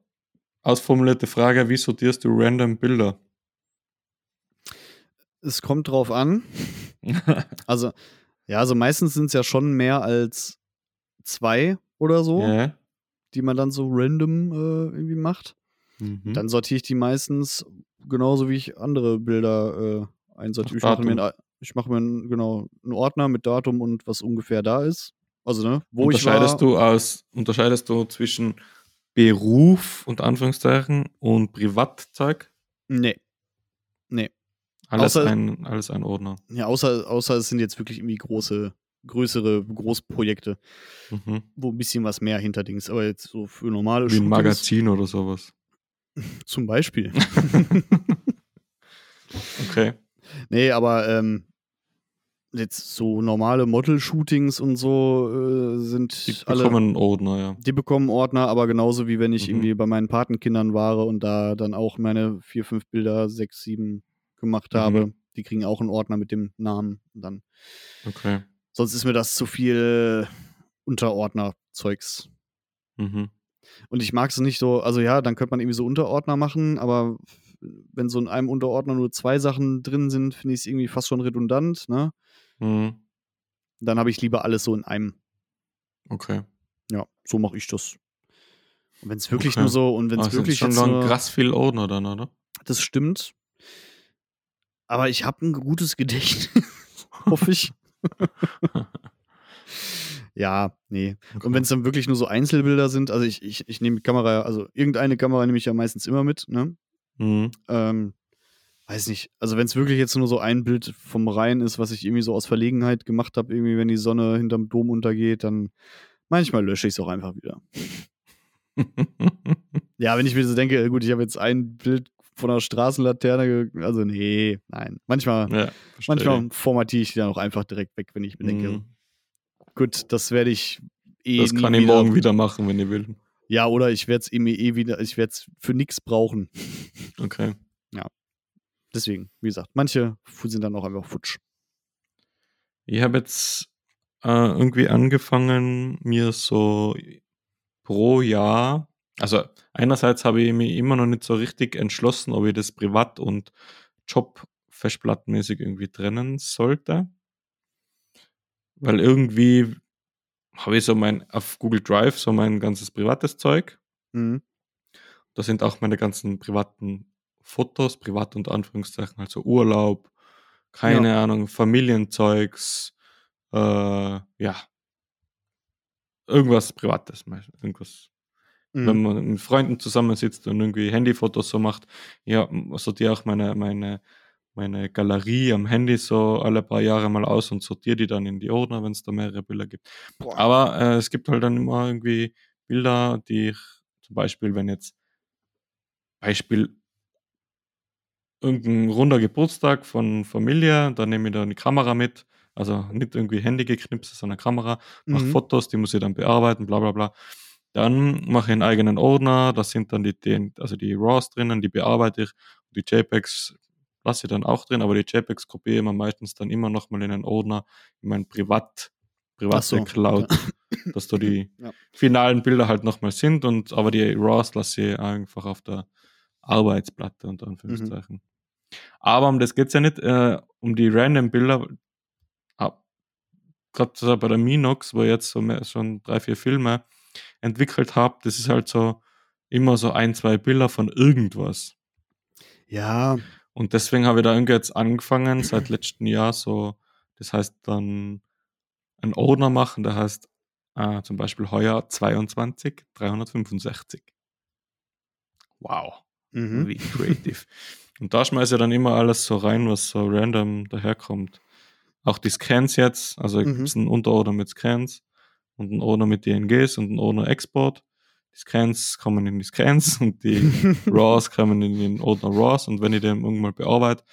ausformulierte Frage, wie sortierst du random Bilder? es kommt drauf an. Also, ja, also meistens sind es ja schon mehr als zwei oder so, Ja. die man dann so random äh, irgendwie macht. Mhm. Dann sortiere ich die meistens genauso wie ich andere Bilder äh, einsortiere. Ich mache mir, ein- ich mache mir einen, genau, einen Ordner mit Datum und was ungefähr da ist. Also, ne, wo ich war. unterscheidest du aus, unterscheidest du zwischen Beruf und Anführungszeichen und Privatzeug? Nee. Nee. Alles, Außer- ein, alles ein Ordner. Ja, außer, außer es sind jetzt wirklich irgendwie große, größere Großprojekte, Mhm. wo ein bisschen was mehr hinter Dings. Aber jetzt so für normale Wie ein Magazin oder sowas. zum Beispiel. Okay. Nee, aber ähm, jetzt so normale Model-Shootings und so äh, sind Die alle. bekommen einen Ordner, ja. Die bekommen Ordner, aber genauso wie wenn ich Mhm. irgendwie bei meinen Patenkindern war und da dann auch meine vier, fünf Bilder, sechs, sieben gemacht Mhm. habe. Die kriegen auch einen Ordner mit dem Namen. Dann, Okay. sonst ist mir das zu viel Unterordner-Zeugs. Mhm. Und ich mag es nicht so, also ja, dann könnte man irgendwie so Unterordner machen, aber wenn so in einem Unterordner nur zwei Sachen drin sind, finde ich es irgendwie fast schon redundant, ne? Mhm. Dann habe ich lieber alles so in einem. Okay. Ja, so mache ich das. Und wenn es wirklich Okay. nur so, und wenn es wirklich jetzt schon nur, lang krass viel Ordner dann, oder? das stimmt. Aber ich habe ein gutes Gedächtnis, hoffe ich. ja, nee. Und wenn es dann wirklich nur so Einzelbilder sind, also ich, ich, ich nehme die Kamera, also irgendeine Kamera nehme ich ja meistens immer mit, ne? Mhm. Ähm, weiß nicht. Also wenn es wirklich jetzt nur so ein Bild vom Rhein ist, was ich irgendwie so aus Verlegenheit gemacht habe, irgendwie wenn die Sonne hinterm Dom untergeht, dann manchmal lösche ich es auch einfach wieder. Ja, wenn ich mir so denke, gut, ich habe jetzt ein Bild von einer Straßenlaterne, also nee, nein. Manchmal, ja, manchmal formatiere ich die dann auch einfach direkt weg, wenn ich mir denke, Mhm. Gut, das werde ich eh Das kann ich morgen wieder machen, wenn ihr will. Ja, oder ich werde es eh, eh wieder, ich werde es für nichts brauchen. Okay. Deswegen, wie gesagt, manche sind dann auch einfach futsch. Ich habe jetzt äh, irgendwie angefangen, mir so pro Jahr, also einerseits habe ich mich immer noch nicht so richtig entschlossen, ob ich das Privat- und Job festplattenmäßig irgendwie trennen sollte. Weil irgendwie habe ich so mein, auf Google Drive so mein ganzes privates Zeug. Mhm. Da sind auch meine ganzen privaten Fotos, privat unter Anführungszeichen, also Urlaub, keine Ahnung, Familienzeugs, äh, ja, irgendwas Privates, irgendwas. Wenn Mhm. man mit Freunden zusammensitzt und irgendwie Handyfotos so macht, ja, sortiere auch meine, meine, meine Galerie am Handy so alle paar Jahre mal aus und sortiere die dann in die Ordner, wenn es da mehrere Bilder gibt. Boah. Aber äh, es gibt halt dann immer irgendwie Bilder, die ich, zum Beispiel, wenn jetzt, Beispiel, irgendein runder Geburtstag von Familie, da nehme ich dann die Kamera mit, also nicht irgendwie Handy geknipst, sondern Kamera, mache Mhm. Fotos, die muss ich dann bearbeiten, bla bla bla. Dann mache ich einen eigenen Ordner, da sind dann die, die also die RAWs drinnen, die bearbeite ich, die JPEGs lasse ich dann auch drin, aber die JPEGs kopiere ich immer meistens dann immer nochmal in einen Ordner, in mein Privat, private so, Cloud, dass da die Ja. finalen Bilder halt nochmal sind und aber die RAWs lasse ich einfach auf der Arbeitsplatte unter Anführungszeichen. Aber um das geht's ja nicht, äh, um die random Bilder. Ah, Gerade bei der Minox, wo ich jetzt so mehr, schon drei, vier Filme entwickelt habe, das ist halt so immer so ein, zwei Bilder von irgendwas. Ja, Und deswegen habe ich da irgendwie jetzt angefangen, seit letztem Jahr so, das heißt dann einen Ordner machen, der heißt äh, zum Beispiel heuer 22, 365. Wow, mhm. wie creative. Und da schmeiße ich dann immer alles so rein, was so random daherkommt. Auch die Scans jetzt, also Mhm. gibt es einen Unterordner mit Scans und einen Ordner mit DNGs und einen Ordner Export. Die Scans kommen in die Scans und die RAWs kommen in den Ordner RAWs und wenn ich den irgendwann bearbeite,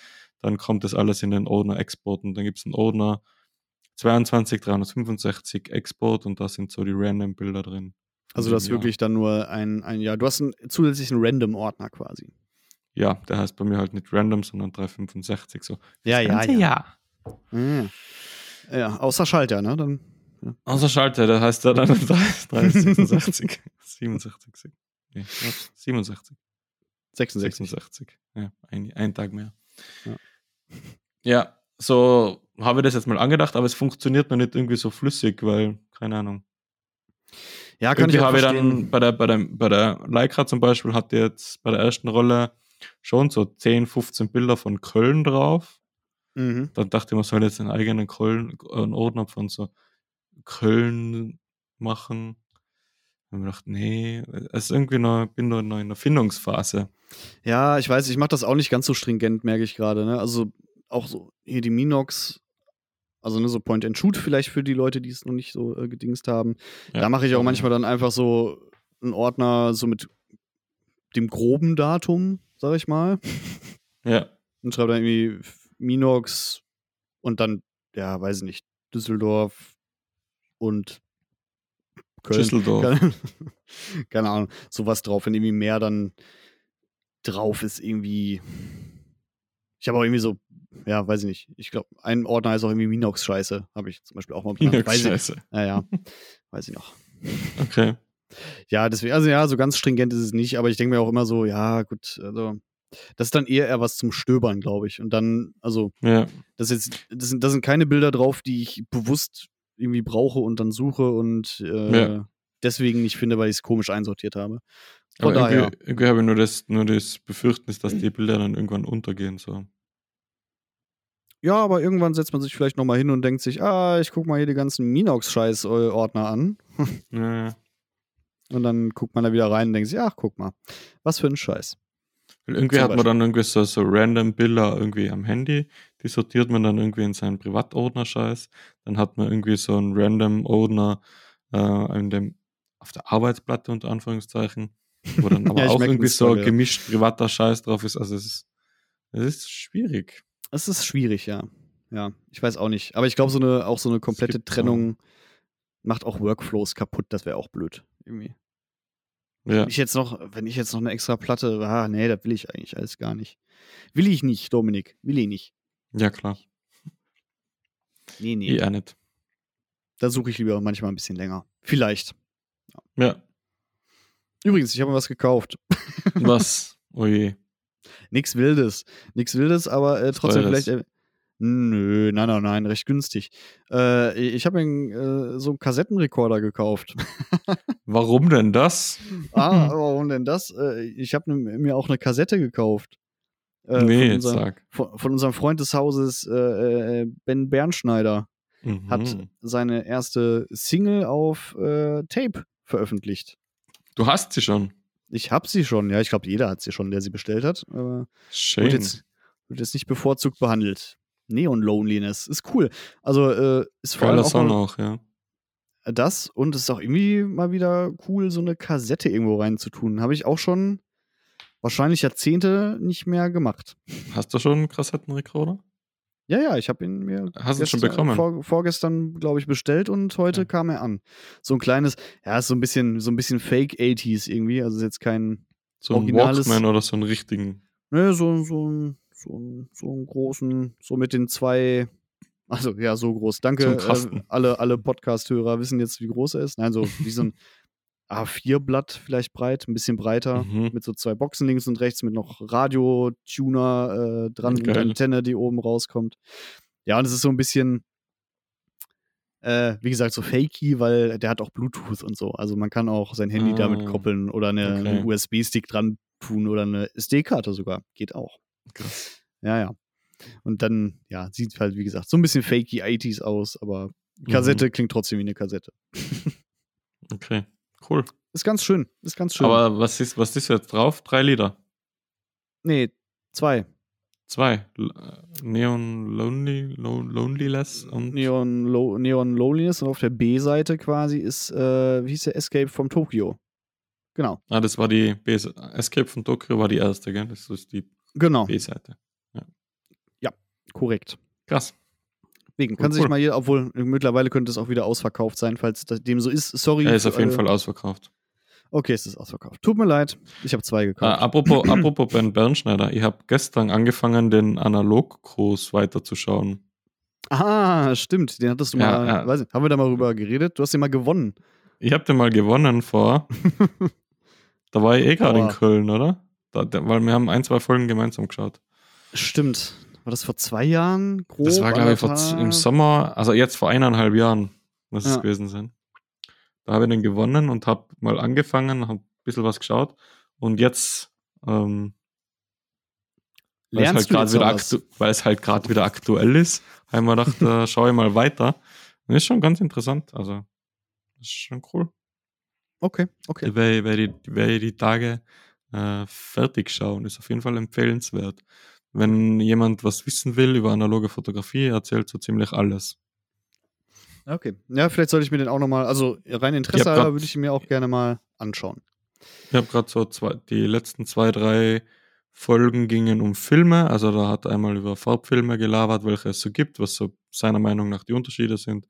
dann kommt das alles in den Ordner Export und dann gibt es einen Ordner 22, 365 Export und da sind so die random Bilder drin. Also das ist Jahr. wirklich dann nur ein, ein ja, du hast einen zusätzlichen Random-Ordner quasi. Ja, der heißt bei mir halt nicht random, sondern 365 so. Ja, ja, ja. Jahr. Ja. ja, außer Schalter, ne? Dann, Außer Schalter, der heißt ja dann 366. 67. Nee, was? 67. 66. 66. Ja, ein, ein Tag mehr. Ja. Ja. so habe ich das jetzt mal angedacht, aber es funktioniert noch nicht irgendwie so flüssig, weil, keine Ahnung. Ja, kann ich Irgendwie auch habe ich dann bei der, bei der, bei der Leica zum Beispiel hatte jetzt bei der ersten Rolle schon so 10, 15 Bilder von Köln drauf. Mhm. Dann dachte ich, man soll jetzt einen eigenen Köln, einen Ordner von so Köln machen. Habe ich gedacht, nee, es ist irgendwie noch, bin noch in einer Findungsphase. Ja, ich weiß, ich mache das auch nicht ganz so stringent, merke ich gerade. Ne? Also auch so hier die Minox, also ne, so Point and Shoot vielleicht für die Leute, die es noch nicht so äh, gedingst haben. Ja. Da mache ich auch Ja. manchmal dann einfach so einen Ordner so mit dem groben Datum, sag ich mal. Ja, und schreibe dann irgendwie Minox und dann, ja, weiß ich nicht, Düsseldorf und Köln. Düsseldorf. Keine, keine Ahnung, sowas drauf, wenn irgendwie mehr dann drauf ist, irgendwie. Ich habe auch irgendwie so, ja, weiß ich nicht. Ich glaube, ein Ordner heißt auch irgendwie Minox-Scheiße. Habe ich zum Beispiel auch mal benannt. Weiß ich, Scheiße. ja, ja, weiß ich noch. Okay. Ja, deswegen, also ja, so ganz stringent ist es nicht, aber ich denke mir auch immer so, ja, gut, also das ist dann eher eher was zum Stöbern, glaube ich. Und dann, also, Ja. das jetzt, das sind, das sind keine Bilder drauf, die ich bewusst irgendwie brauche und dann suche und äh, Ja. deswegen nicht finde, weil ich es komisch einsortiert habe. Von Aber daher. irgendwie, irgendwie habe ich nur das, nur das Befürchtnis, dass die Bilder dann irgendwann untergehen. So. Ja, aber irgendwann setzt man sich vielleicht nochmal hin und denkt sich, ah, ich guck mal hier die ganzen Minox-Scheiß-Ordner an. Ja. Und dann guckt man da wieder rein und denkt sich, ach, guck mal, was für ein Scheiß. Weil irgendwie Zum hat man dann irgendwie so, so random Bilder irgendwie am Handy, die sortiert man dann irgendwie in seinen Privatordner-Scheiß. Dann hat man irgendwie so einen random Ordner äh, in dem, auf der Arbeitsplatte unter Anführungszeichen, wo dann aber Ja, auch irgendwie so du- ja. gemischt privater Scheiß drauf ist. Also es ist, es ist schwierig. Es ist schwierig, ja. Ja, ich weiß auch nicht. Aber ich glaube, so eine, auch so eine komplette Trennung macht auch Workflows kaputt. Das wäre auch blöd. Irgendwie. Ja. Wenn ich jetzt noch, wenn ich jetzt noch eine extra Platte, ah, nee, das will ich eigentlich alles gar nicht. Will ich nicht, Dominik. Will ich nicht. Ja, klar. Nee, nee. Auch nicht. Da suche ich lieber manchmal ein bisschen länger. Vielleicht. Ja. Übrigens, ich habe mir was gekauft. Was? Oh je. Nix Wildes. Nix Wildes, aber äh, trotzdem Teures. vielleicht. Äh, nö, nein, nein, nein, recht günstig. Äh, ich habe mir äh, so einen Kassettenrekorder gekauft. Warum denn das? ah, warum denn das? Äh, ich habe mir auch eine Kassette gekauft. Äh, nee, von, unserem, von, von unserem Freund des Hauses, äh, äh, Ben Bernschneider, Mhm. hat seine erste Single auf äh, Tape veröffentlicht. Du hast sie schon. Ich habe sie schon, ja, ich glaube, jeder hat sie schon, der sie bestellt hat. Aber Schön. wird jetzt, wird jetzt nicht bevorzugt behandelt. Neon Loneliness ist cool. Also äh, ist vor allem auch Song auch, ja. das und es ist auch irgendwie mal wieder cool, so eine Kassette irgendwo reinzutun. Habe ich auch schon wahrscheinlich Jahrzehnte nicht mehr gemacht. Hast du schon einen Kassettenrekorder? Ja, ja, ich habe ihn mir Hast du ihn schon gestern- bekommen? Vor, vorgestern, glaube ich, bestellt und heute Ja. kam er an. So ein kleines, ja, ist so ein bisschen, so ein bisschen Fake 80s irgendwie. Also ist jetzt kein, So ein Walkman oder so einen richtigen. ne, so, so, ein, so, ein, so einen großen, so mit den zwei, also ja, so groß. Danke. Äh, alle alle Podcast-Hörer wissen jetzt, wie groß er ist. Nein, so wie so ein A4-Blatt vielleicht breit, ein bisschen breiter, Mhm. mit so zwei Boxen links und rechts, mit noch Radio-Tuner äh, dran und Geil. Antenne, die oben rauskommt. Ja, und es ist so ein bisschen, äh, wie gesagt, so fakey, weil der hat auch Bluetooth und so. Also man kann auch sein Handy damit Ah, koppeln oder eine, okay. einen USB-Stick dran tun oder eine SD-Karte sogar. Geht auch. Krass. Ja, ja. Und dann, ja, sieht halt, wie gesagt, so ein bisschen fakey 80s aus, aber die Kassette Mhm. klingt trotzdem wie eine Kassette. Okay, cool. Ist ganz schön, ist ganz schön. Aber was ist, was ist jetzt drauf? Drei Lieder. nee, zwei. Zwei. Äh, Neon Lonely, Lo Loneliness und Neon, Lo Neon Loneliness und auf der B-Seite quasi ist, äh, wie hieß der, Escape from Tokyo. Genau, Ah, das war die B Escape von Tokyo war die erste, gell? Das ist die genau, B-Seite. korrekt. Krass. Cool, kann sich cool. mal hier, obwohl mittlerweile könnte es auch wieder ausverkauft sein, falls dem so ist. Sorry. Er ist auf jeden alle- Fall ausverkauft. Okay, es ist ausverkauft. Tut mir leid, ich habe zwei Äh, gekauft. apropos, apropos Ben Bernschneider, ich habe gestern angefangen, den Analogkurs weiterzuschauen. Ah, stimmt, den hattest du Ja, mal, ja. nicht, haben wir da mal rüber geredet? Du hast den mal gewonnen. Ich habe den mal gewonnen vor. da war ich eh gerade in. Köln, oder? Da, da, weil wir haben ein, zwei Folgen gemeinsam geschaut. Stimmt. War das vor zwei Jahren? Grob, Das war, glaube ich, vor, im? Sommer, also jetzt vor eineinhalb Jahren muss es Ja. gewesen sein. Da habe ich den gewonnen und habe mal angefangen, habe ein bisschen was geschaut und jetzt, ähm, weil es halt gerade wieder, weil es halt gerade wieder aktuell ist, habe ich mir gedacht, da schaue ich mal weiter. Und ist schon ganz interessant, also ist schon cool. Okay, okay. Ich werde werd die, ich die Tage äh, fertig schauen. Ist auf jeden Fall empfehlenswert. Wenn jemand was wissen will über analoge Fotografie, erzählt so ziemlich alles. Okay. Ja, vielleicht sollte ich mir den auch nochmal, also rein Interesse halber würde ich ihn mir auch gerne mal anschauen. Ich habe gerade so zwei, die letzten zwei, drei Folgen gingen um Filme. Also da hat er einmal über Farbfilme gelabert, welche es so gibt, was so seiner Meinung nach die Unterschiede sind,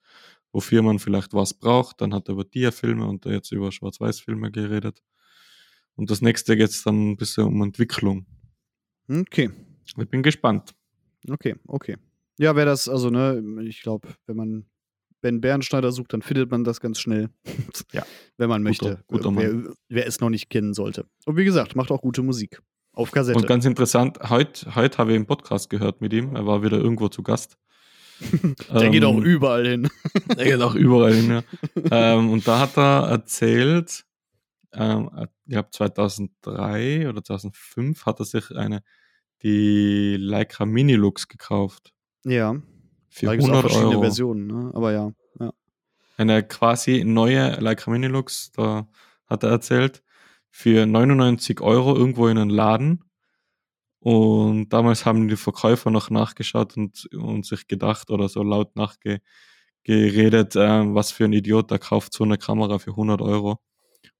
wofür man vielleicht was braucht. Dann hat er über Dia-Filme und jetzt über Schwarz-Weiß-Filme geredet. Und das nächste geht es dann ein bisschen um Entwicklung. Okay, Ich bin gespannt. okay, okay. Ja, wer das, also, ne, ich glaube, wenn man Ben Bernschneider sucht, dann findet man das ganz schnell. Ja. Wenn man Guter- möchte. guter wer, wer es noch nicht kennen sollte. Und wie gesagt, macht auch gute Musik. Auf Kassette. Und ganz interessant, heute heut habe ich einen Podcast gehört mit ihm. Er war wieder irgendwo zu Gast. Der geht auch Ähm, überall hin. Er geht auch überall hin, ja. ähm, und da hat er erzählt, ähm, ich glaube 2003 oder 2005 hat er sich eine, die Leica Minilux gekauft. Ja, Für da gibt es auch 100 verschiedene Euro. Versionen, ne? Aber ja. Eine quasi neue Leica Minilux, da hat er erzählt, für 99 Euro irgendwo in einen Laden. Und damals haben die Verkäufer noch nachgeschaut und, und sich gedacht oder so laut nachgeredet, ähm, was für ein Idiot, da kauft so eine Kamera für 100 Euro.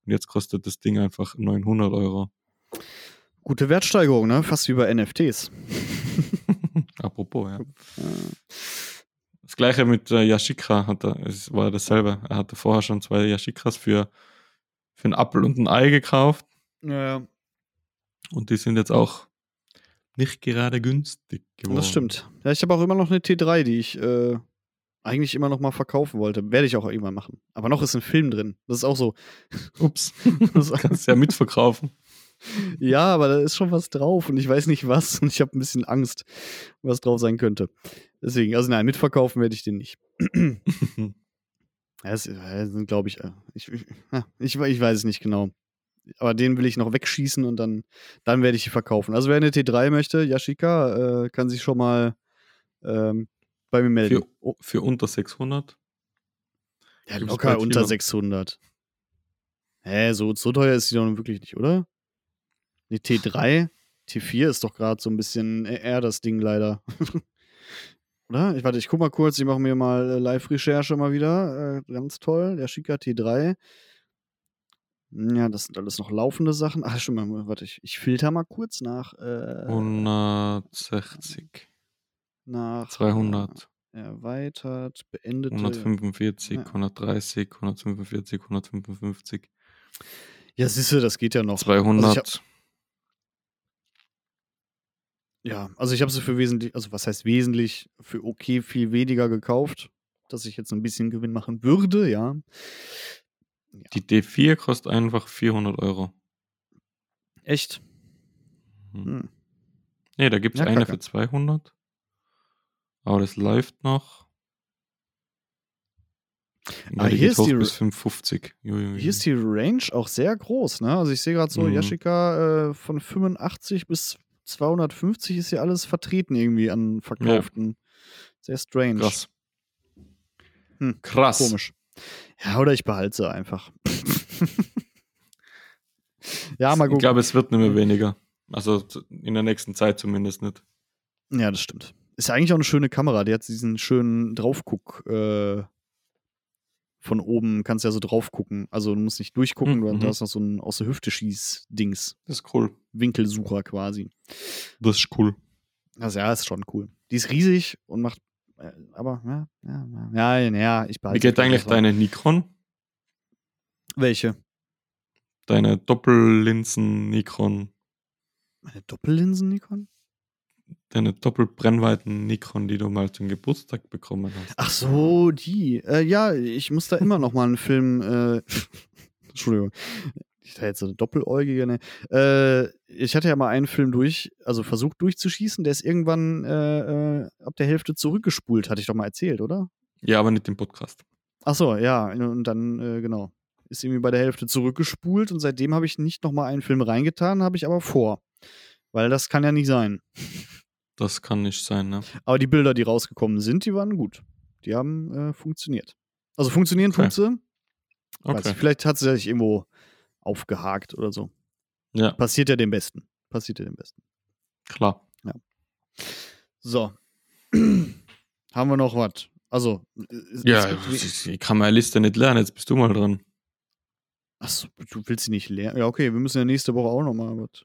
Und jetzt kostet das Ding einfach 900 Euro. Gute Wertsteigerung, ne? Fast wie bei NFTs. Apropos, ja. Das gleiche mit äh, Yashica hat er, es war dasselbe. Er hatte vorher schon zwei Yashicas für, für einen Apfel und ein Ei gekauft. Ja, Und die sind jetzt auch nicht gerade günstig geworden. das stimmt. Ja, ich habe auch immer noch eine T3, die ich äh, eigentlich immer noch mal verkaufen wollte. Werde ich auch irgendwann machen. Aber noch ist ein Film drin. Das ist auch so. Ups. Das kannst du ja mitverkaufen. Ja, aber da ist schon was drauf und ich weiß nicht was und ich habe ein bisschen Angst, was drauf sein könnte. Deswegen, also nein, mitverkaufen werde ich den nicht. Ja, es äh, sind, glaube ich, äh, ich, ich, ich, ich weiß es nicht genau. Aber den will ich noch wegschießen und dann, dann werde ich die verkaufen. Also wer eine T3 möchte, Yashika, äh, kann sich schon mal ähm, bei mir melden. Für, für unter 600. ja, locker unter wieder. 600. Hä, so, so teuer ist die doch wirklich nicht, oder? Die T3, T4 ist doch gerade so ein bisschen eher das Ding leider. oder? Ich warte, ich guck mal kurz, ich mache mir mal äh, Live-Recherche mal wieder. Äh, ganz toll, der Shika T3. Ja, das sind alles noch laufende Sachen. Ach, schon mal, warte, ich, ich filter mal kurz nach. Äh, 160. nach 200. Äh, erweitert, beendete. 145, Ja. 130, 145, 155, Ja, siehst du, das geht ja noch. 200. Also ja, also ich habe sie für wesentlich, also was heißt wesentlich, für okay viel weniger gekauft, dass ich jetzt ein bisschen Gewinn machen würde, ja. Die D4 kostet einfach 400 Euro. Echt? Hm. Hm. Nee, da gibt es Ja, eine kacke. für 200. Aber das läuft noch. Ja, Ah, hier ist die- bis 550. Ui, ui, Hier ist die Range auch sehr groß, ne? Also ich sehe gerade so, Mhm. Yashica äh, von 85 bis 250 ist hier alles vertreten irgendwie an verkauften. Sehr strange. Krass. Hm, Krass. Komisch. Ja, oder ich behalte sie einfach. ja, mal Ich gucken. glaube, es wird nicht mehr weniger. Also in der nächsten Zeit zumindest nicht. Ja, das stimmt. Ist ja eigentlich auch eine schöne Kamera. Die hat diesen schönen Draufguck. Äh, von oben kannst du ja so drauf gucken. Also du musst nicht durchgucken, Mhm, du mhm. hast noch so ein aus der Hüfte schieß Dings. Das ist cool. Winkelsucher quasi. Das ist cool. Also ja, ist schon cool. Die ist riesig und macht. Äh, aber, ja, ja, ja, ja, ja ich behalte Wie geht eigentlich deine Nikon? Welche? Deine Doppellinsen Nikon? Meine Doppellinsen, Nikon? Deine Doppelbrennweiten Nikon, die du mal zum Geburtstag bekommen hast? Ach so, die. Äh, ja, ich muss da immer noch mal einen Film. Äh, Entschuldigung. Ich da jetzt so eine Doppeläugige, ne? Äh, ich hatte ja mal einen Film durch, also versucht durchzuschießen, der ist irgendwann äh, äh, ab der Hälfte zurückgespult, hatte ich doch mal erzählt, oder? Ja, aber nicht im Podcast. Ach so, ja, und dann, äh, genau. Ist irgendwie bei der Hälfte zurückgespult und seitdem habe ich nicht noch mal einen Film reingetan, habe ich aber vor. Weil das kann ja nicht sein. Das kann nicht sein, ne? Aber die Bilder, die rausgekommen sind, die waren gut. Die haben äh, funktioniert. Also funktionieren Okay. tut sie. Weiß Okay. nicht, vielleicht hat sie sich irgendwo aufgehakt oder so. Ja, Passiert ja dem Besten. Passiert ja dem Besten. klar. So. Haben wir noch was? Also, äh, Ja, ich kann meine Liste nicht lernen, jetzt bist du mal dran. Achso, du willst sie nicht lernen? Ja, okay, wir müssen ja nächste Woche auch nochmal was.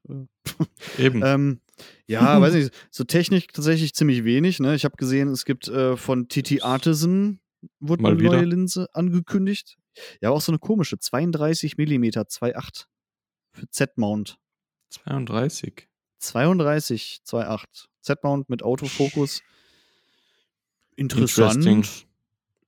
Äh. Eben. Ähm, ja, weiß nicht. So Technik tatsächlich ziemlich wenig. Ne? Ich habe gesehen, es gibt äh, von TT Artisan wurde Mal eine neue wieder. Linse angekündigt. Ja, aber auch so eine komische 32 mm 2.8 für Z-Mount. 32. 32 2.8 Z-Mount mit Autofokus. Interessant.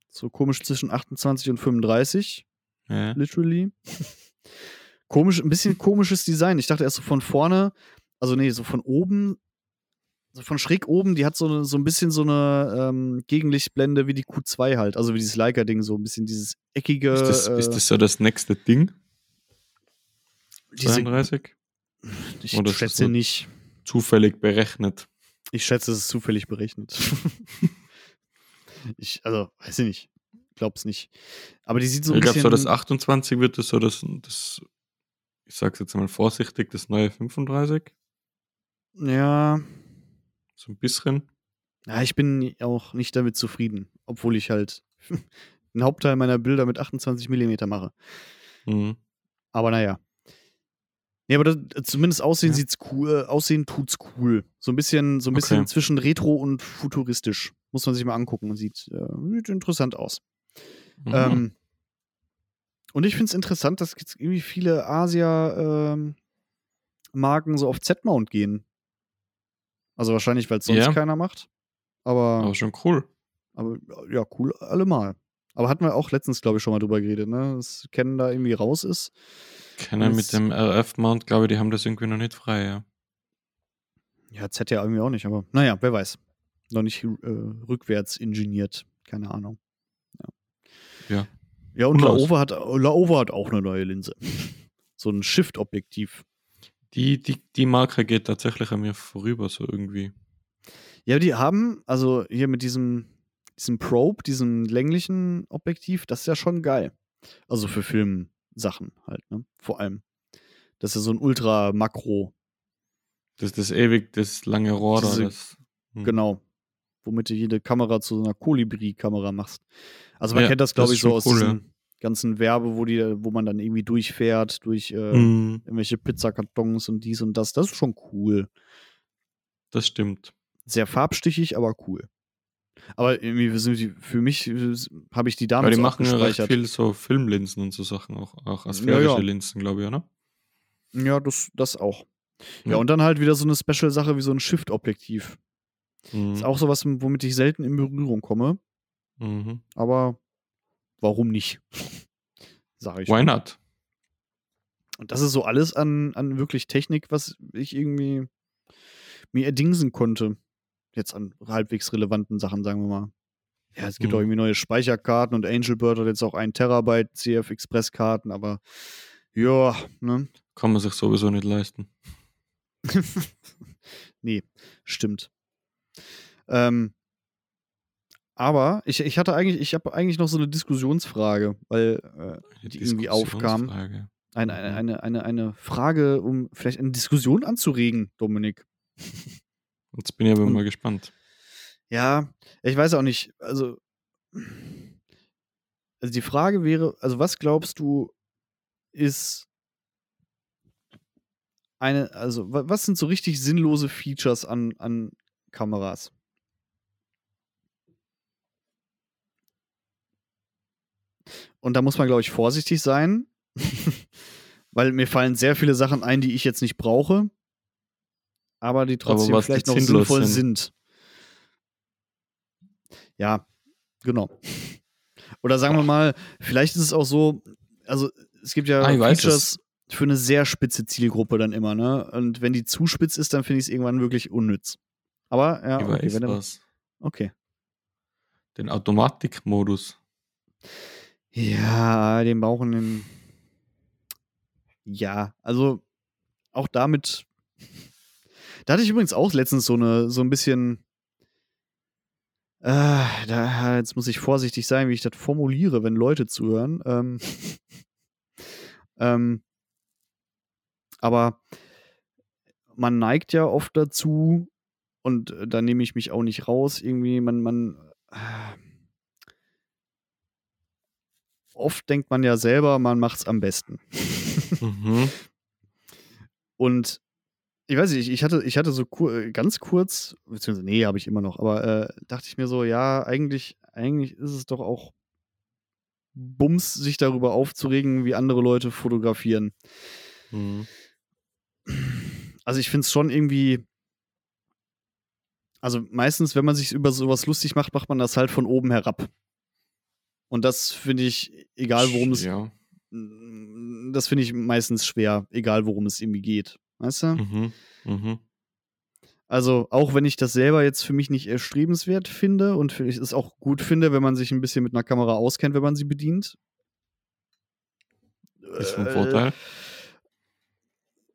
So komisch zwischen 28 und 35 Ja. literally. Komisch, ein bisschen komisches Design. Ich dachte erst so von vorne, also nee, so von oben, so von schräg oben, die hat so, eine, so ein bisschen so eine ähm, Gegenlichtblende wie die Q2 halt, also wie dieses Leica-Ding, so ein bisschen dieses eckige. Ist das, äh, ist das so das nächste Ding? diese, 32? ich oder schätze nicht. Zufällig berechnet. Ich schätze, es ist zufällig berechnet. ich, also, weiß ich nicht. Glaub's nicht. Aber die sieht so ein ich glaube, bisschen. so das 28 wird das so das, das ich sag's jetzt mal vorsichtig, das neue 35. ja, So ein bisschen. Ja, ich bin auch nicht damit zufrieden, obwohl ich halt einen Hauptteil meiner Bilder mit 28 mm mache. Mhm. Aber naja. Nee, aber das, zumindest aussehen Ja. sieht's cool, äh, aussehen tut's cool. So ein bisschen, so ein bisschen Okay. zwischen retro und futuristisch. Muss man sich mal angucken. Sieht, äh, sieht interessant aus. Mhm. Ähm, und ich finde es interessant, dass jetzt irgendwie viele Asia-Marken so auf Z-Mount gehen. Also wahrscheinlich, weil es sonst Ja. keiner macht. Aber, Aber schon cool. aber ja, cool, allemal. Aber hatten wir auch letztens, glaube ich, schon mal drüber geredet, ne? Dass Canon da irgendwie raus ist. Das- mit dem RF-Mount, glaube ich, die haben das irgendwie noch nicht frei, ja. Ja, Z ja irgendwie auch nicht, aber naja, wer weiß. Noch nicht äh, rückwärts ingeniert. Keine Ahnung. Ja. Ja. Ja, und? Laowa hat, Laowa hat auch eine neue Linse. So ein Shift-Objektiv. Die, die, die Marke geht tatsächlich an mir vorüber, so irgendwie. Ja, die haben, also hier mit diesem, diesem Probe, diesem länglichen Objektiv, das ist ja schon geil. Also für Filmsachen halt, ne? Vor allem. Das ist ja so ein Ultra-Makro, Das ist das ewig, das lange Rohr da. Das, hm. genau. Womit du jede Kamera zu so einer Kolibri-Kamera machst. Also man Ja, kennt das, glaube ich, so aus cool, diesen ganzen Werbe, wo die, wo man dann irgendwie durchfährt, durch äh, Mhm, irgendwelche Pizzakartons und dies und das. Das ist schon cool. das stimmt. Sehr farbstichig, aber cool. Aber irgendwie sind die, für mich äh, habe ich die Aber damals die auch machen ja recht viel so Filmlinsen und so Sachen auch. Auch Ja, asphärische ja. Linsen, glaube ich, oder? Ja, das, das auch. Ja. Ja. und dann halt wieder so eine Special-Sache wie so ein Shift-Objektiv. Mhm. Ist auch sowas, womit ich selten in Berührung komme. Mhm. Aber warum nicht? Sag ich. Why not? Und das ist so alles an, an wirklich Technik, was ich irgendwie mir erdingsen konnte. Jetzt an halbwegs relevanten Sachen, sagen wir mal. Ja, es gibt Mhm. auch irgendwie neue Speicherkarten und Angelbird hat jetzt auch 1 Terabyte CF Express Karten, aber ja, ne? Kann man sich sowieso nicht leisten. nee, stimmt. Ähm, aber ich, ich hatte eigentlich, ich habe eigentlich noch so eine Diskussionsfrage, weil äh, die irgendwie aufkam. Eine, eine, Mhm. eine, eine, eine Frage, um vielleicht eine Diskussion anzuregen, Dominik. Jetzt bin ich aber Und- mal gespannt. Ja, ich weiß auch nicht. Also, also die Frage wäre, also was glaubst du, ist eine, also wa- was sind so richtig sinnlose Features an, an Kameras? Und da muss man, glaube ich, vorsichtig sein, weil mir fallen sehr viele Sachen ein, die ich jetzt nicht brauche, aber die trotzdem was vielleicht noch sinnvoll sind. sind. Ja, genau. Oder sagen wir mal, vielleicht ist es auch so, also es gibt ja Ah, ich weiß Features für eine sehr spitze Zielgruppe dann immer, ne? Und wenn die zu spitz ist, dann finde ich es irgendwann wirklich unnütz. Aber ja, ich okay, weiß wenn er, was. okay. Den Automatikmodus. Ja, den brauchen den. Ja, also auch damit. Da hatte ich übrigens auch letztens so eine, so ein bisschen. Äh, da, jetzt muss ich vorsichtig sein, wie ich das formuliere, wenn Leute zuhören. Ähm, ähm, aber man neigt ja oft dazu, und äh, da nehme ich mich auch nicht raus, irgendwie, man, man. Äh, oft denkt man ja selber, man macht's am besten. Mhm. Und ich weiß nicht, ich hatte, ich hatte so kur ganz kurz, beziehungsweise nee, habe ich immer noch, aber äh, dachte ich mir so, ja, eigentlich, eigentlich ist es doch auch Bums, sich darüber aufzuregen, wie andere Leute fotografieren. Mhm. Also ich finde es schon irgendwie. Also meistens, wenn man sich über sowas lustig macht, macht man das halt von oben herab. Und das finde ich, egal worum es. Ja. Das finde ich meistens schwer, egal worum es irgendwie geht. Weißt du? Mhm. Mhm. Also, auch wenn ich das selber jetzt für mich nicht erstrebenswert finde und für ich es auch gut finde, wenn man sich ein bisschen mit einer Kamera auskennt, wenn man sie bedient. Ist vom äh, Vorteil.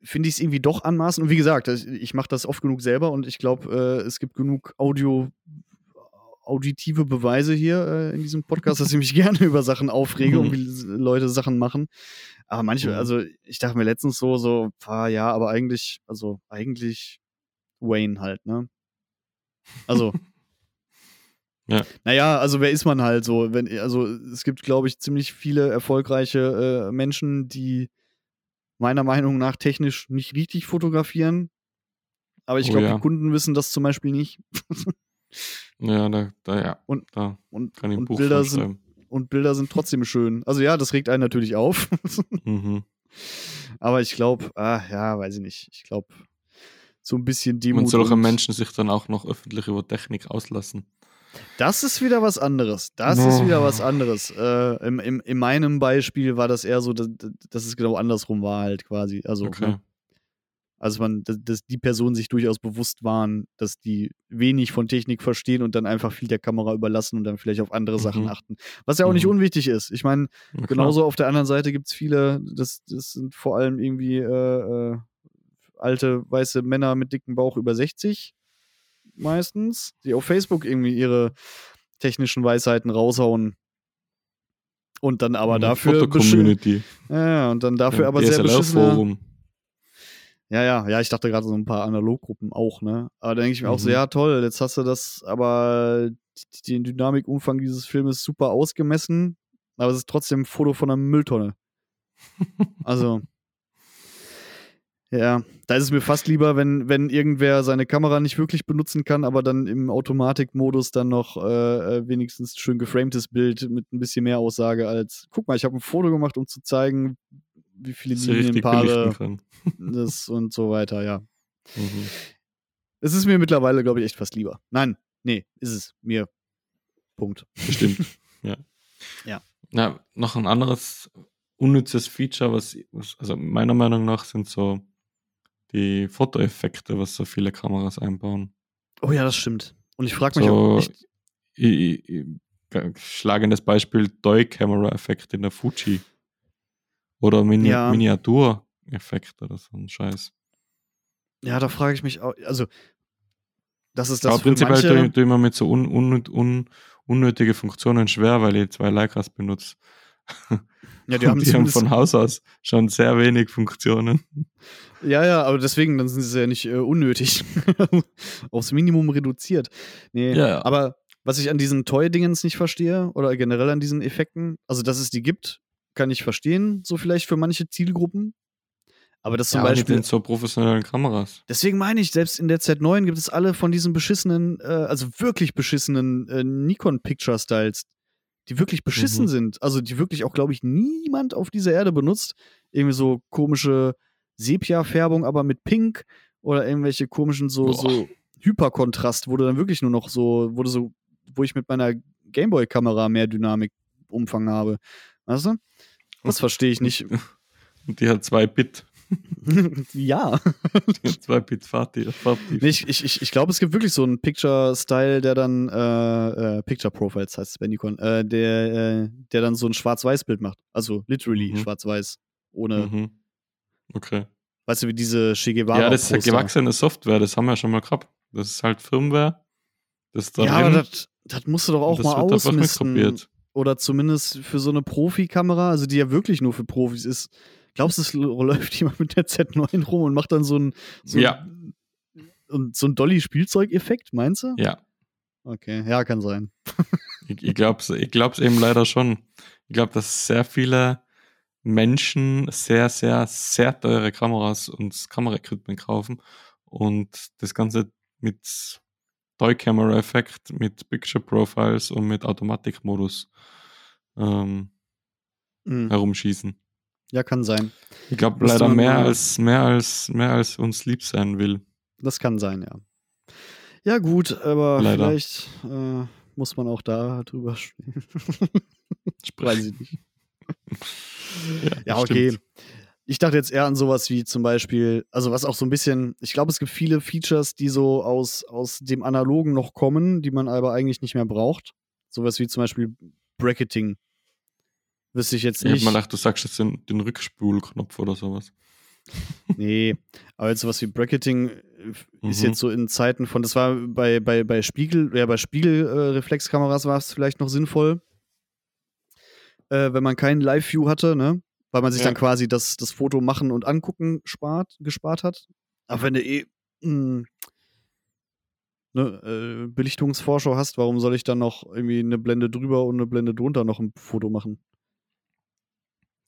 Finde ich es irgendwie doch anmaßend. Und wie gesagt, das- ich mache das oft genug selber und ich glaube, äh, es gibt genug Audio, auditive Beweise hier äh, in diesem Podcast, dass ich mich gerne über Sachen aufrege und wie Leute Sachen machen. Aber manche, Mhm. also ich dachte mir letztens so, so, ah, ja, aber eigentlich, also eigentlich Wayne halt, ne? Also. Ja. Naja, also wer ist man halt so? Wenn, also es gibt, glaube ich, ziemlich viele erfolgreiche äh, Menschen, die meiner Meinung nach technisch nicht richtig fotografieren. Aber ich Oh glaube, ja. die Kunden wissen das zum Beispiel nicht. Ja, da, da, ja. Und- da Und, kann ich und Bilder sind und Bilder sind trotzdem schön. Also ja, das regt einen natürlich auf. Mhm. Aber ich glaube, ah, ja, weiß ich nicht. Ich glaube, so ein bisschen Demut. Und solche Menschen sich dann auch noch öffentlich über Technik auslassen. Das ist wieder was anderes. Das ist wieder was Oh. anderes. Äh, im, im, in meinem Beispiel war das eher so, dass, dass es genau andersrum war, halt quasi. Also, Okay. ne? Also man, dass, dass die Personen sich durchaus bewusst waren, dass die wenig von Technik verstehen und dann einfach viel der Kamera überlassen und dann vielleicht auf andere Sachen Mhm. achten. Was ja auch nicht Mhm. unwichtig ist. Ich meine, genauso auf der anderen Seite gibt es viele, das, das sind vor allem irgendwie äh, äh, alte weiße Männer mit dicken Bauch über 60 meistens, die auf Facebook irgendwie ihre technischen Weisheiten raushauen. Und dann aber dafür Foto-Community. ja, und dann dafür Ja, aber sehr beschissene. DSLR-Forum. Ja, ja, ja, ich dachte gerade so ein paar Analoggruppen auch, ne? Aber da denke ich mir auch so, Mhm. ja, toll, jetzt hast du das, aber den Dynamikumfang dieses Filmes super ausgemessen, aber es ist trotzdem ein Foto von einer Mülltonne. Also, ja, da ist es mir fast lieber, wenn, wenn irgendwer seine Kamera nicht wirklich benutzen kann, aber dann im Automatikmodus dann noch äh, äh, wenigstens schön geframtes Bild mit ein bisschen mehr Aussage als, guck mal, ich habe ein Foto gemacht, um zu zeigen, wie viele sie Linienpaare das und so weiter, ja. Mhm. Es ist mir mittlerweile, glaube ich, echt fast lieber. Nein, nee, ist es mir. Punkt. Bestimmt. ja. Ja. Na, noch ein anderes unnützes Feature, was, was, also meiner Meinung nach sind so die Fotoeffekte, was so viele Kameras einbauen. Oh ja, das stimmt. Und ich frage mich So, auch echt, ich, ich, ich, schlagendes Beispiel Doi-Camera-Effekt in der Fuji. Oder Mini Ja. Miniatur-Effekt oder so ein Scheiß. ja, da frage ich mich auch, also, das ist das Aber prinzipiell manche, ich, tue ich mir mit so un, un, un, unnötige Funktionen schwer, weil ich zwei Leicas benutze. ja, die haben die haben von Haus aus schon sehr wenig Funktionen. ja, ja, aber deswegen, dann sind sie ja nicht äh, unnötig. Aufs Minimum reduziert. Nee, Ja. aber was ich an diesen Toy-Dingens nicht verstehe, oder generell an diesen Effekten, also, dass es die gibt, kann ich verstehen, so vielleicht für manche Zielgruppen. Aber das zum ja, Beispiel, so professionellen Kameras. Deswegen meine ich, selbst in der Z9 gibt es alle von diesen beschissenen, äh, also wirklich beschissenen äh, Nikon Picture Styles, die wirklich beschissen Mhm. sind. Also die wirklich auch, glaube ich, niemand auf dieser Erde benutzt. Irgendwie so komische Sepia-Färbung, aber mit Pink oder irgendwelche komischen so, Boah. so Hyperkontrast, wo du dann wirklich nur noch so, du so, wo ich mit meiner Gameboy-Kamera mehr Dynamikumfang habe. Weißt du? Das verstehe ich nicht. Und die hat zwei Bit. ja. Die hat zwei Bit Farbti- Farbtiefe. Nee, ich, ich, ich, glaube, es gibt wirklich so einen Picture-Style, der dann, äh, äh, Picture Profiles heißt es bei Nikon, äh, der, äh, der dann so ein Schwarz-Weiß-Bild macht. Also literally Mhm. schwarz-weiß. Ohne, Mhm. Okay. weißt du, wie diese Che Guevara Ja, das ist ja gewachsene Software, das haben wir ja schon mal gehabt. Das ist halt Firmware. Das ist da Ja, aber das, das musst du doch auch das mal ausmisten. Oder zumindest für so eine Profikamera, also die ja wirklich nur für Profis ist. Glaubst du, es läuft jemand mit der Z9 rum und macht dann so ein, so Ja. ein, so ein Dolly-Spielzeugeffekt, meinst du? Ja. Okay, ja, kann sein. Ich, ich glaube es ich glaub's eben leider schon. Ich glaube, dass sehr viele Menschen sehr, sehr, sehr teure Kameras und Kameraequipment kaufen und das Ganze mit Toy Camera Effekt, mit Picture Profiles und mit Automatikmodus ähm, Mhm. herumschießen. Ja, kann sein. Ich glaube leider mehr als, mehr als, mehr als uns lieb sein will. Das kann sein, ja. Ja, gut, aber Leider. vielleicht äh, muss man auch da drüber sprechen. Weiß ich nicht. Ja, okay. Ich dachte jetzt eher an sowas wie zum Beispiel, also was auch so ein bisschen, ich glaube, es gibt viele Features, die so aus, aus dem Analogen noch kommen, die man aber eigentlich nicht mehr braucht. Sowas wie zum Beispiel Bracketing. Wüsste ich jetzt Ich hab nicht. mir gedacht, du sagst jetzt den, den Rückspulknopf oder sowas. Nee, aber jetzt sowas wie Bracketing äh, ist Mhm. jetzt so in Zeiten von, das war bei, bei, bei Spiegel, ja, bei Spiegelreflexkameras war es vielleicht noch sinnvoll, äh, wenn man keinen Live-View hatte, ne? Weil man sich Ja. dann quasi das, das Foto machen und angucken spart, gespart hat. Aber wenn du eh mh, ne, äh, Belichtungsvorschau hast, warum soll ich dann noch irgendwie eine Blende drüber und eine Blende drunter noch ein Foto machen?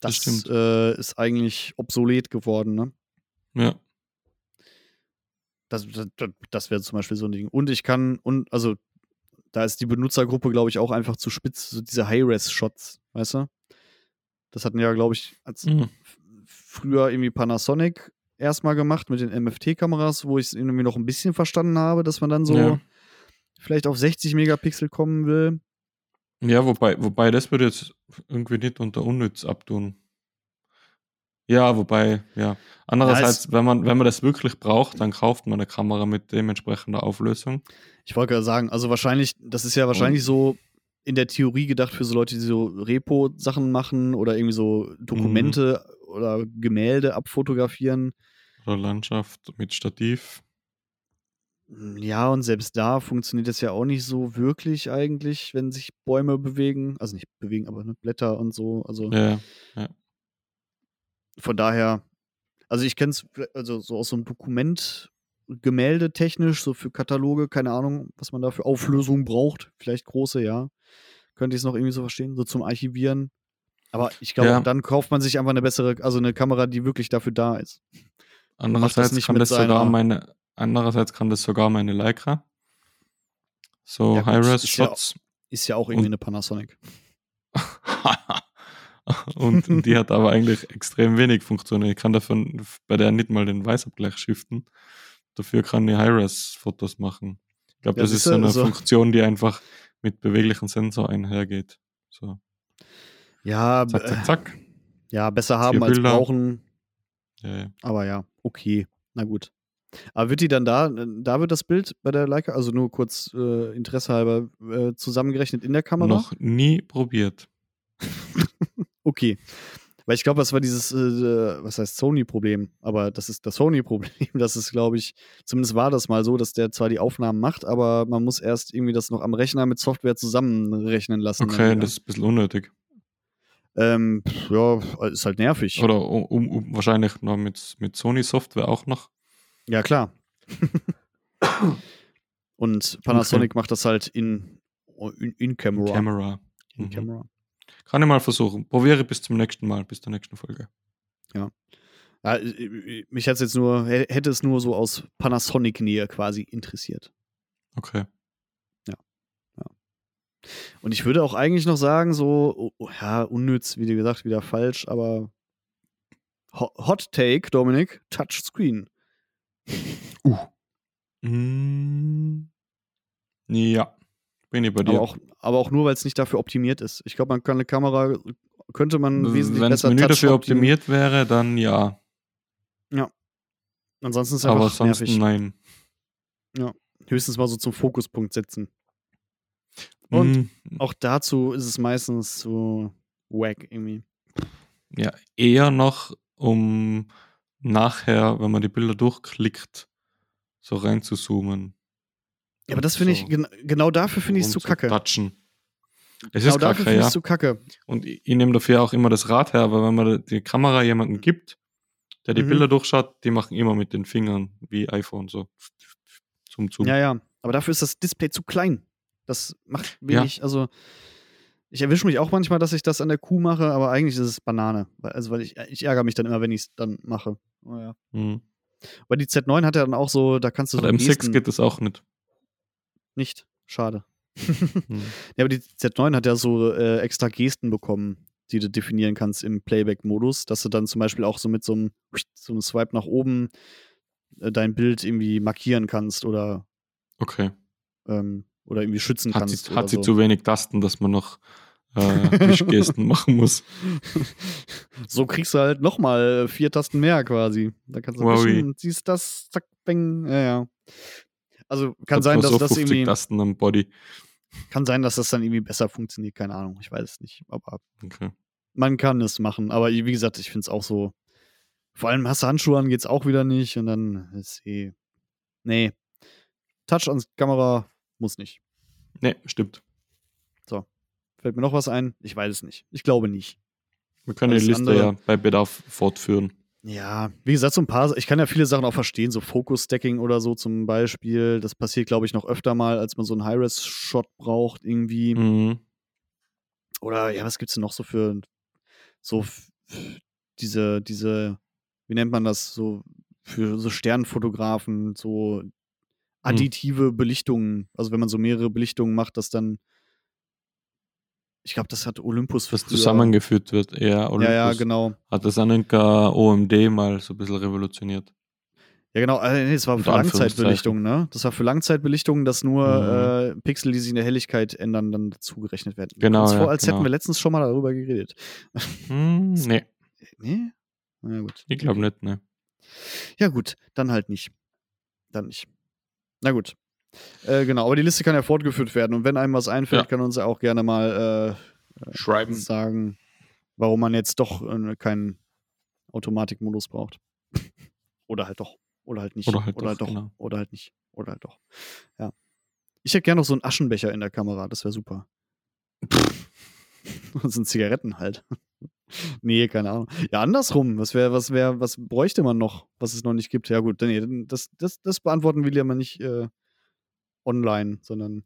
Das Das, äh, ist eigentlich obsolet geworden, ne? Ja. Das, das, das wäre zum Beispiel so ein Ding. Und ich kann, und also da ist die Benutzergruppe, glaube ich, auch einfach zu spitz, so diese High-Res-Shots, weißt du? Das hatten ja, glaube ich, als Mhm. früher irgendwie Panasonic erstmal gemacht mit den MFT-Kameras, wo ich es irgendwie noch ein bisschen verstanden habe, dass man dann so Ja. vielleicht auf 60 Megapixel kommen will. Ja, wobei, wobei das würde jetzt irgendwie nicht unter unnütz abtun. Ja, wobei, ja. Andererseits, wenn man, wenn man das wirklich braucht, dann kauft man eine Kamera mit dementsprechender Auflösung. Ich wollte gerade sagen, also wahrscheinlich, das ist ja wahrscheinlich so in der Theorie gedacht für so Leute, die so Repo-Sachen machen oder irgendwie so Dokumente oder Gemälde abfotografieren. Oder Landschaft mit Stativ. Ja, und selbst da funktioniert das ja auch nicht so wirklich eigentlich, wenn sich Bäume bewegen. Also nicht bewegen, aber ne, Blätter und so. Also Ja, von daher, also ich kenne es also so aus so einem Dokument, Gemälde technisch, so für Kataloge, keine Ahnung, was man da für Auflösungen braucht. Vielleicht große, ja. Könnte ich es noch irgendwie so verstehen, so zum Archivieren. Aber ich glaube, Ja. dann kauft man sich einfach eine bessere, also eine Kamera, die wirklich dafür da ist. Andererseits nicht kann das sogar meine, andererseits kann das sogar meine Leica. So Ja, gut, ist ja- High-Res-Shots. Ist ja auch irgendwie Und- eine Panasonic. und, und die hat aber eigentlich extrem wenig Funktionen. Ich kann davon bei der nicht mal den Weißabgleich shiften. Dafür kann ich High-Res-Fotos machen. Ich glaube, Ja, das ist so eine also- Funktion, die einfach mit beweglichen Sensor einhergeht. So, Ja, zack, zack, zack. ja, besser haben als brauchen. Ja, ja. Aber ja, okay. Na gut. Aber wird die dann da, da wird das Bild bei der Leica, also nur kurz äh, Interesse halber, äh, zusammengerechnet in der Kamera? Noch nie probiert. Okay. Weil ich glaube, das war dieses, äh, was heißt Sony-Problem, aber das ist das Sony-Problem. Das ist, glaube ich, zumindest war das mal so, dass der zwar die Aufnahmen macht, aber man muss erst irgendwie das noch am Rechner mit Software zusammenrechnen lassen. Okay, das ist ein bisschen unnötig. ähm, ja, ist halt nervig. Oder um, um, wahrscheinlich noch mit, mit Sony-Software auch noch. Ja, klar. Und Panasonic macht das halt in, in, in Camera. Camera. In Mhm. Camera. Kann ich mal versuchen. Probiere bis zum nächsten Mal, bis zur nächsten Folge. Ja, äh, mich hätte jetzt nur, hä- hätte es nur so aus Panasonic-Nähe quasi interessiert. Okay. Und ich würde auch eigentlich noch sagen, so, oh, oh, ja, unnütz, wie du gesagt, wieder falsch, aber Ho- Hot Take, Dominik, Touchscreen. Mm, ja, ich bei dir. Aber auch, aber auch nur, weil es nicht dafür optimiert ist. Ich glaube, man kann eine Kamera, könnte man wesentlich Wenn das besser Menü dafür optimieren. optimiert wäre, dann ja. Ansonsten ist es Aber einfach sonst nervig. nein. Höchstens mal so zum Fokuspunkt setzen. Und Mm, auch dazu ist es meistens so wack irgendwie. ja, eher noch, um nachher, wenn man die Bilder durchklickt, so reinzuzoomen. Ja, aber das finde ich, So gen genau dafür finde ich es zu kacke. Touchen. Es Genau ist dafür kacke, finde ich ja. es zu kacke. Und ich, ich nehme dafür auch immer das Rad her, weil wenn man die Kamera jemandem gibt, der die Mhm. Bilder durchschaut, die machen immer mit den Fingern wie iPhone so. Zum Zoom. Ja, ja. Aber dafür ist das Display zu klein. Das macht Ja. wenig, also ich erwische mich auch manchmal, dass ich das an der Kuh mache, aber eigentlich ist es Banane. Also, weil ich, ich ärgere mich dann immer, wenn ich es dann mache. Oh, ja. Mhm. Weil die Z9 hat ja dann auch so, da kannst du so Bei der M6 Gesten- geht das auch nicht. Nicht. Schade. Mhm. Ja, aber die Z9 hat ja so äh, extra Gesten bekommen, die du definieren kannst im Playback-Modus, dass du dann zum Beispiel auch so mit so einem, so einem Swipe nach oben äh, dein Bild irgendwie markieren kannst oder, Okay. ähm, oder irgendwie schützen Hat kannst. sie, hat sie so. zu wenig Tasten, dass man noch äh, Wischgesten machen muss. so kriegst du halt nochmal vier Tasten mehr quasi. Da kannst du Wowi. wischen, siehst das, zack, bang, ja, ja. Also kann sein, dass so das 50 irgendwie, Tasten am Body. kann sein, dass das dann irgendwie besser funktioniert, keine Ahnung, ich weiß es nicht. Aber Okay. man kann es machen. Aber wie gesagt, ich finde es auch so. Vor allem hast du Handschuhe an, geht's auch wieder nicht. Und dann ist eh. Nee. Touch ans Kamera muss nicht. Nee, stimmt. Fällt mir noch was ein? Ich weiß es nicht. Ich glaube nicht. Wir können Alles die Liste andere- ja bei Bedarf fortführen. Ja, wie gesagt, so ein paar, ich kann ja viele Sachen auch verstehen, so Focus-Stacking oder so zum Beispiel. Das passiert, glaube ich, noch öfter mal, als man so einen High-Res-Shot braucht irgendwie. Mhm. Oder ja, was gibt's denn noch so für so diese, diese, wie nennt man das, so für so Sternfotografen, so additive Belichtungen. Also wenn man so mehrere Belichtungen macht, dass dann, ich glaube, das hat Olympus Was zusammengeführt wird. Ja, Olympus Ja, ja, genau. hat das Anenka OMD mal so ein bisschen revolutioniert. Ja, genau. Äh, nee, das war für Langzeitbelichtungen, ne? Das war für Langzeitbelichtungen, dass nur Mhm. äh, Pixel, die sich in der Helligkeit ändern, dann dazu gerechnet werden. Genau, Kommt ja, vor, als genau. hätten wir letztens schon mal darüber geredet. Hm, nee, Nee? Na gut. ich glaube nicht, ne. Ja, gut, dann halt nicht. Dann nicht. Na gut. Äh, genau, aber die Liste kann ja fortgeführt werden. Und wenn einem was einfällt, Ja. kann uns ja auch gerne mal äh, Schreiben. sagen, warum man jetzt doch äh, keinen Automatikmodus braucht. Oder halt doch. Oder halt nicht. Oder halt Oder doch, doch. genau. Oder halt nicht. Oder halt doch. Ja. Ich hätte gerne noch so einen Aschenbecher in der Kamera. Das wäre super. Das sind Zigaretten halt. nee, keine Ahnung. Ja, andersrum. Was wäre, was wäre, was bräuchte man noch, was es noch nicht gibt? Ja, gut, nee, das, das, das beantworten wir lieber nicht äh, online, sondern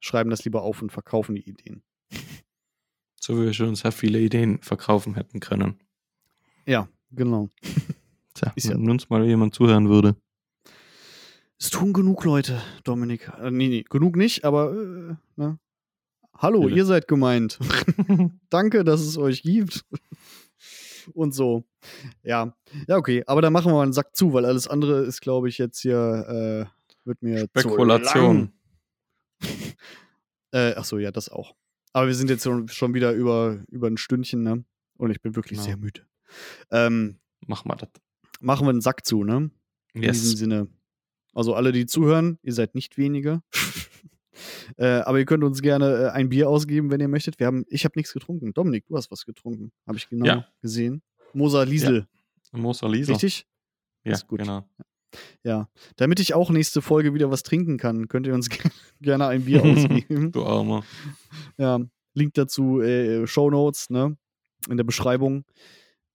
schreiben das lieber auf und verkaufen die Ideen. So wie wir schon sehr viele Ideen verkaufen hätten können. Ja, genau. Tja, Ist ja- wenn uns mal jemand zuhören würde. Es tun genug Leute, Dominik. Äh, nee, nee, genug nicht, aber äh, ne? Hallo, Viele. ihr seid gemeint. Danke, dass es euch gibt. Und so. Ja. Ja, okay. Aber dann machen wir mal einen Sack zu, weil alles andere ist, glaube ich, jetzt hier, äh, wird mir Spekulation. Äh, ach so, ja, das auch. Aber wir sind jetzt schon wieder über, über ein Stündchen, ne? Und ich bin wirklich Genau. sehr müde. Ähm, Mach mal das. machen wir einen Sack zu, ne? In diesem Yes. Sinne. Also alle, die zuhören, ihr seid nicht wenige. äh, aber ihr könnt uns gerne äh, ein Bier ausgeben, wenn ihr möchtet. Wir haben, ich habe nichts getrunken. Dominik, du hast was getrunken. Habe ich genau Ja. gesehen. Moser Liesel, Moser Lisa. richtig? Ja, Ist gut. genau. Ja. Damit ich auch nächste Folge wieder was trinken kann, könnt ihr uns gerne ein Bier ausgeben. Du Armer. ja. Link dazu, äh, Show Notes, ne? In der Beschreibung.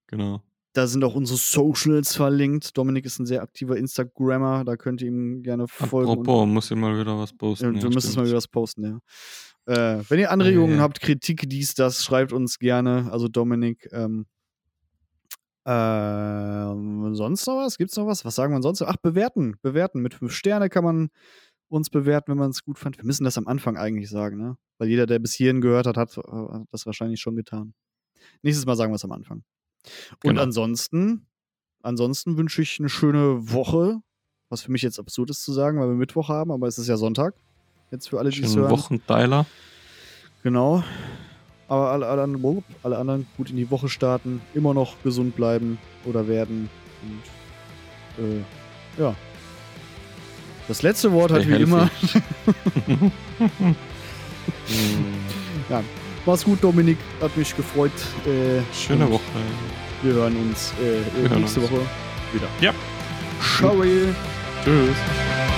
Genau. Da sind auch unsere Socials verlinkt. Dominik ist ein sehr aktiver Instagrammer. Da könnt ihr ihm gerne folgen. Apropos, muss ich mal wieder was posten. Ja, Ja, du müsstest stimmt. mal wieder was posten, ja. Äh, wenn ihr Anregungen ja. habt, Kritik, dies, das, schreibt uns gerne. Also Dominik. Ähm, ähm, sonst noch was? Gibt's noch was? Was sagen wir sonst? Ach, bewerten. Bewerten. Mit fünf Sterne kann man uns bewerten, wenn man es gut fand. Wir müssen das am Anfang eigentlich sagen, ne? Weil jeder, der bis hierhin gehört hat, hat, hat das wahrscheinlich schon getan. Nächstes Mal sagen wir es am Anfang. Und Genau. ansonsten, ansonsten wünsche ich eine schöne Woche. Was für mich jetzt absurd ist zu sagen, weil wir Mittwoch haben, aber es ist ja Sonntag. Jetzt für alle, die es hören. Wochenteiler. Genau. Aber alle, alle, anderen, alle anderen gut in die Woche starten, immer noch gesund bleiben oder werden. Und äh, ja. Das letzte Wort hat Stay wie immer. Hm, Mach's gut, Dominik. Hat mich gefreut. Äh, Schöne Woche. Wir hören uns äh, Wir hören nächste uns. Woche wieder. Ja. Ciao. Tschüss.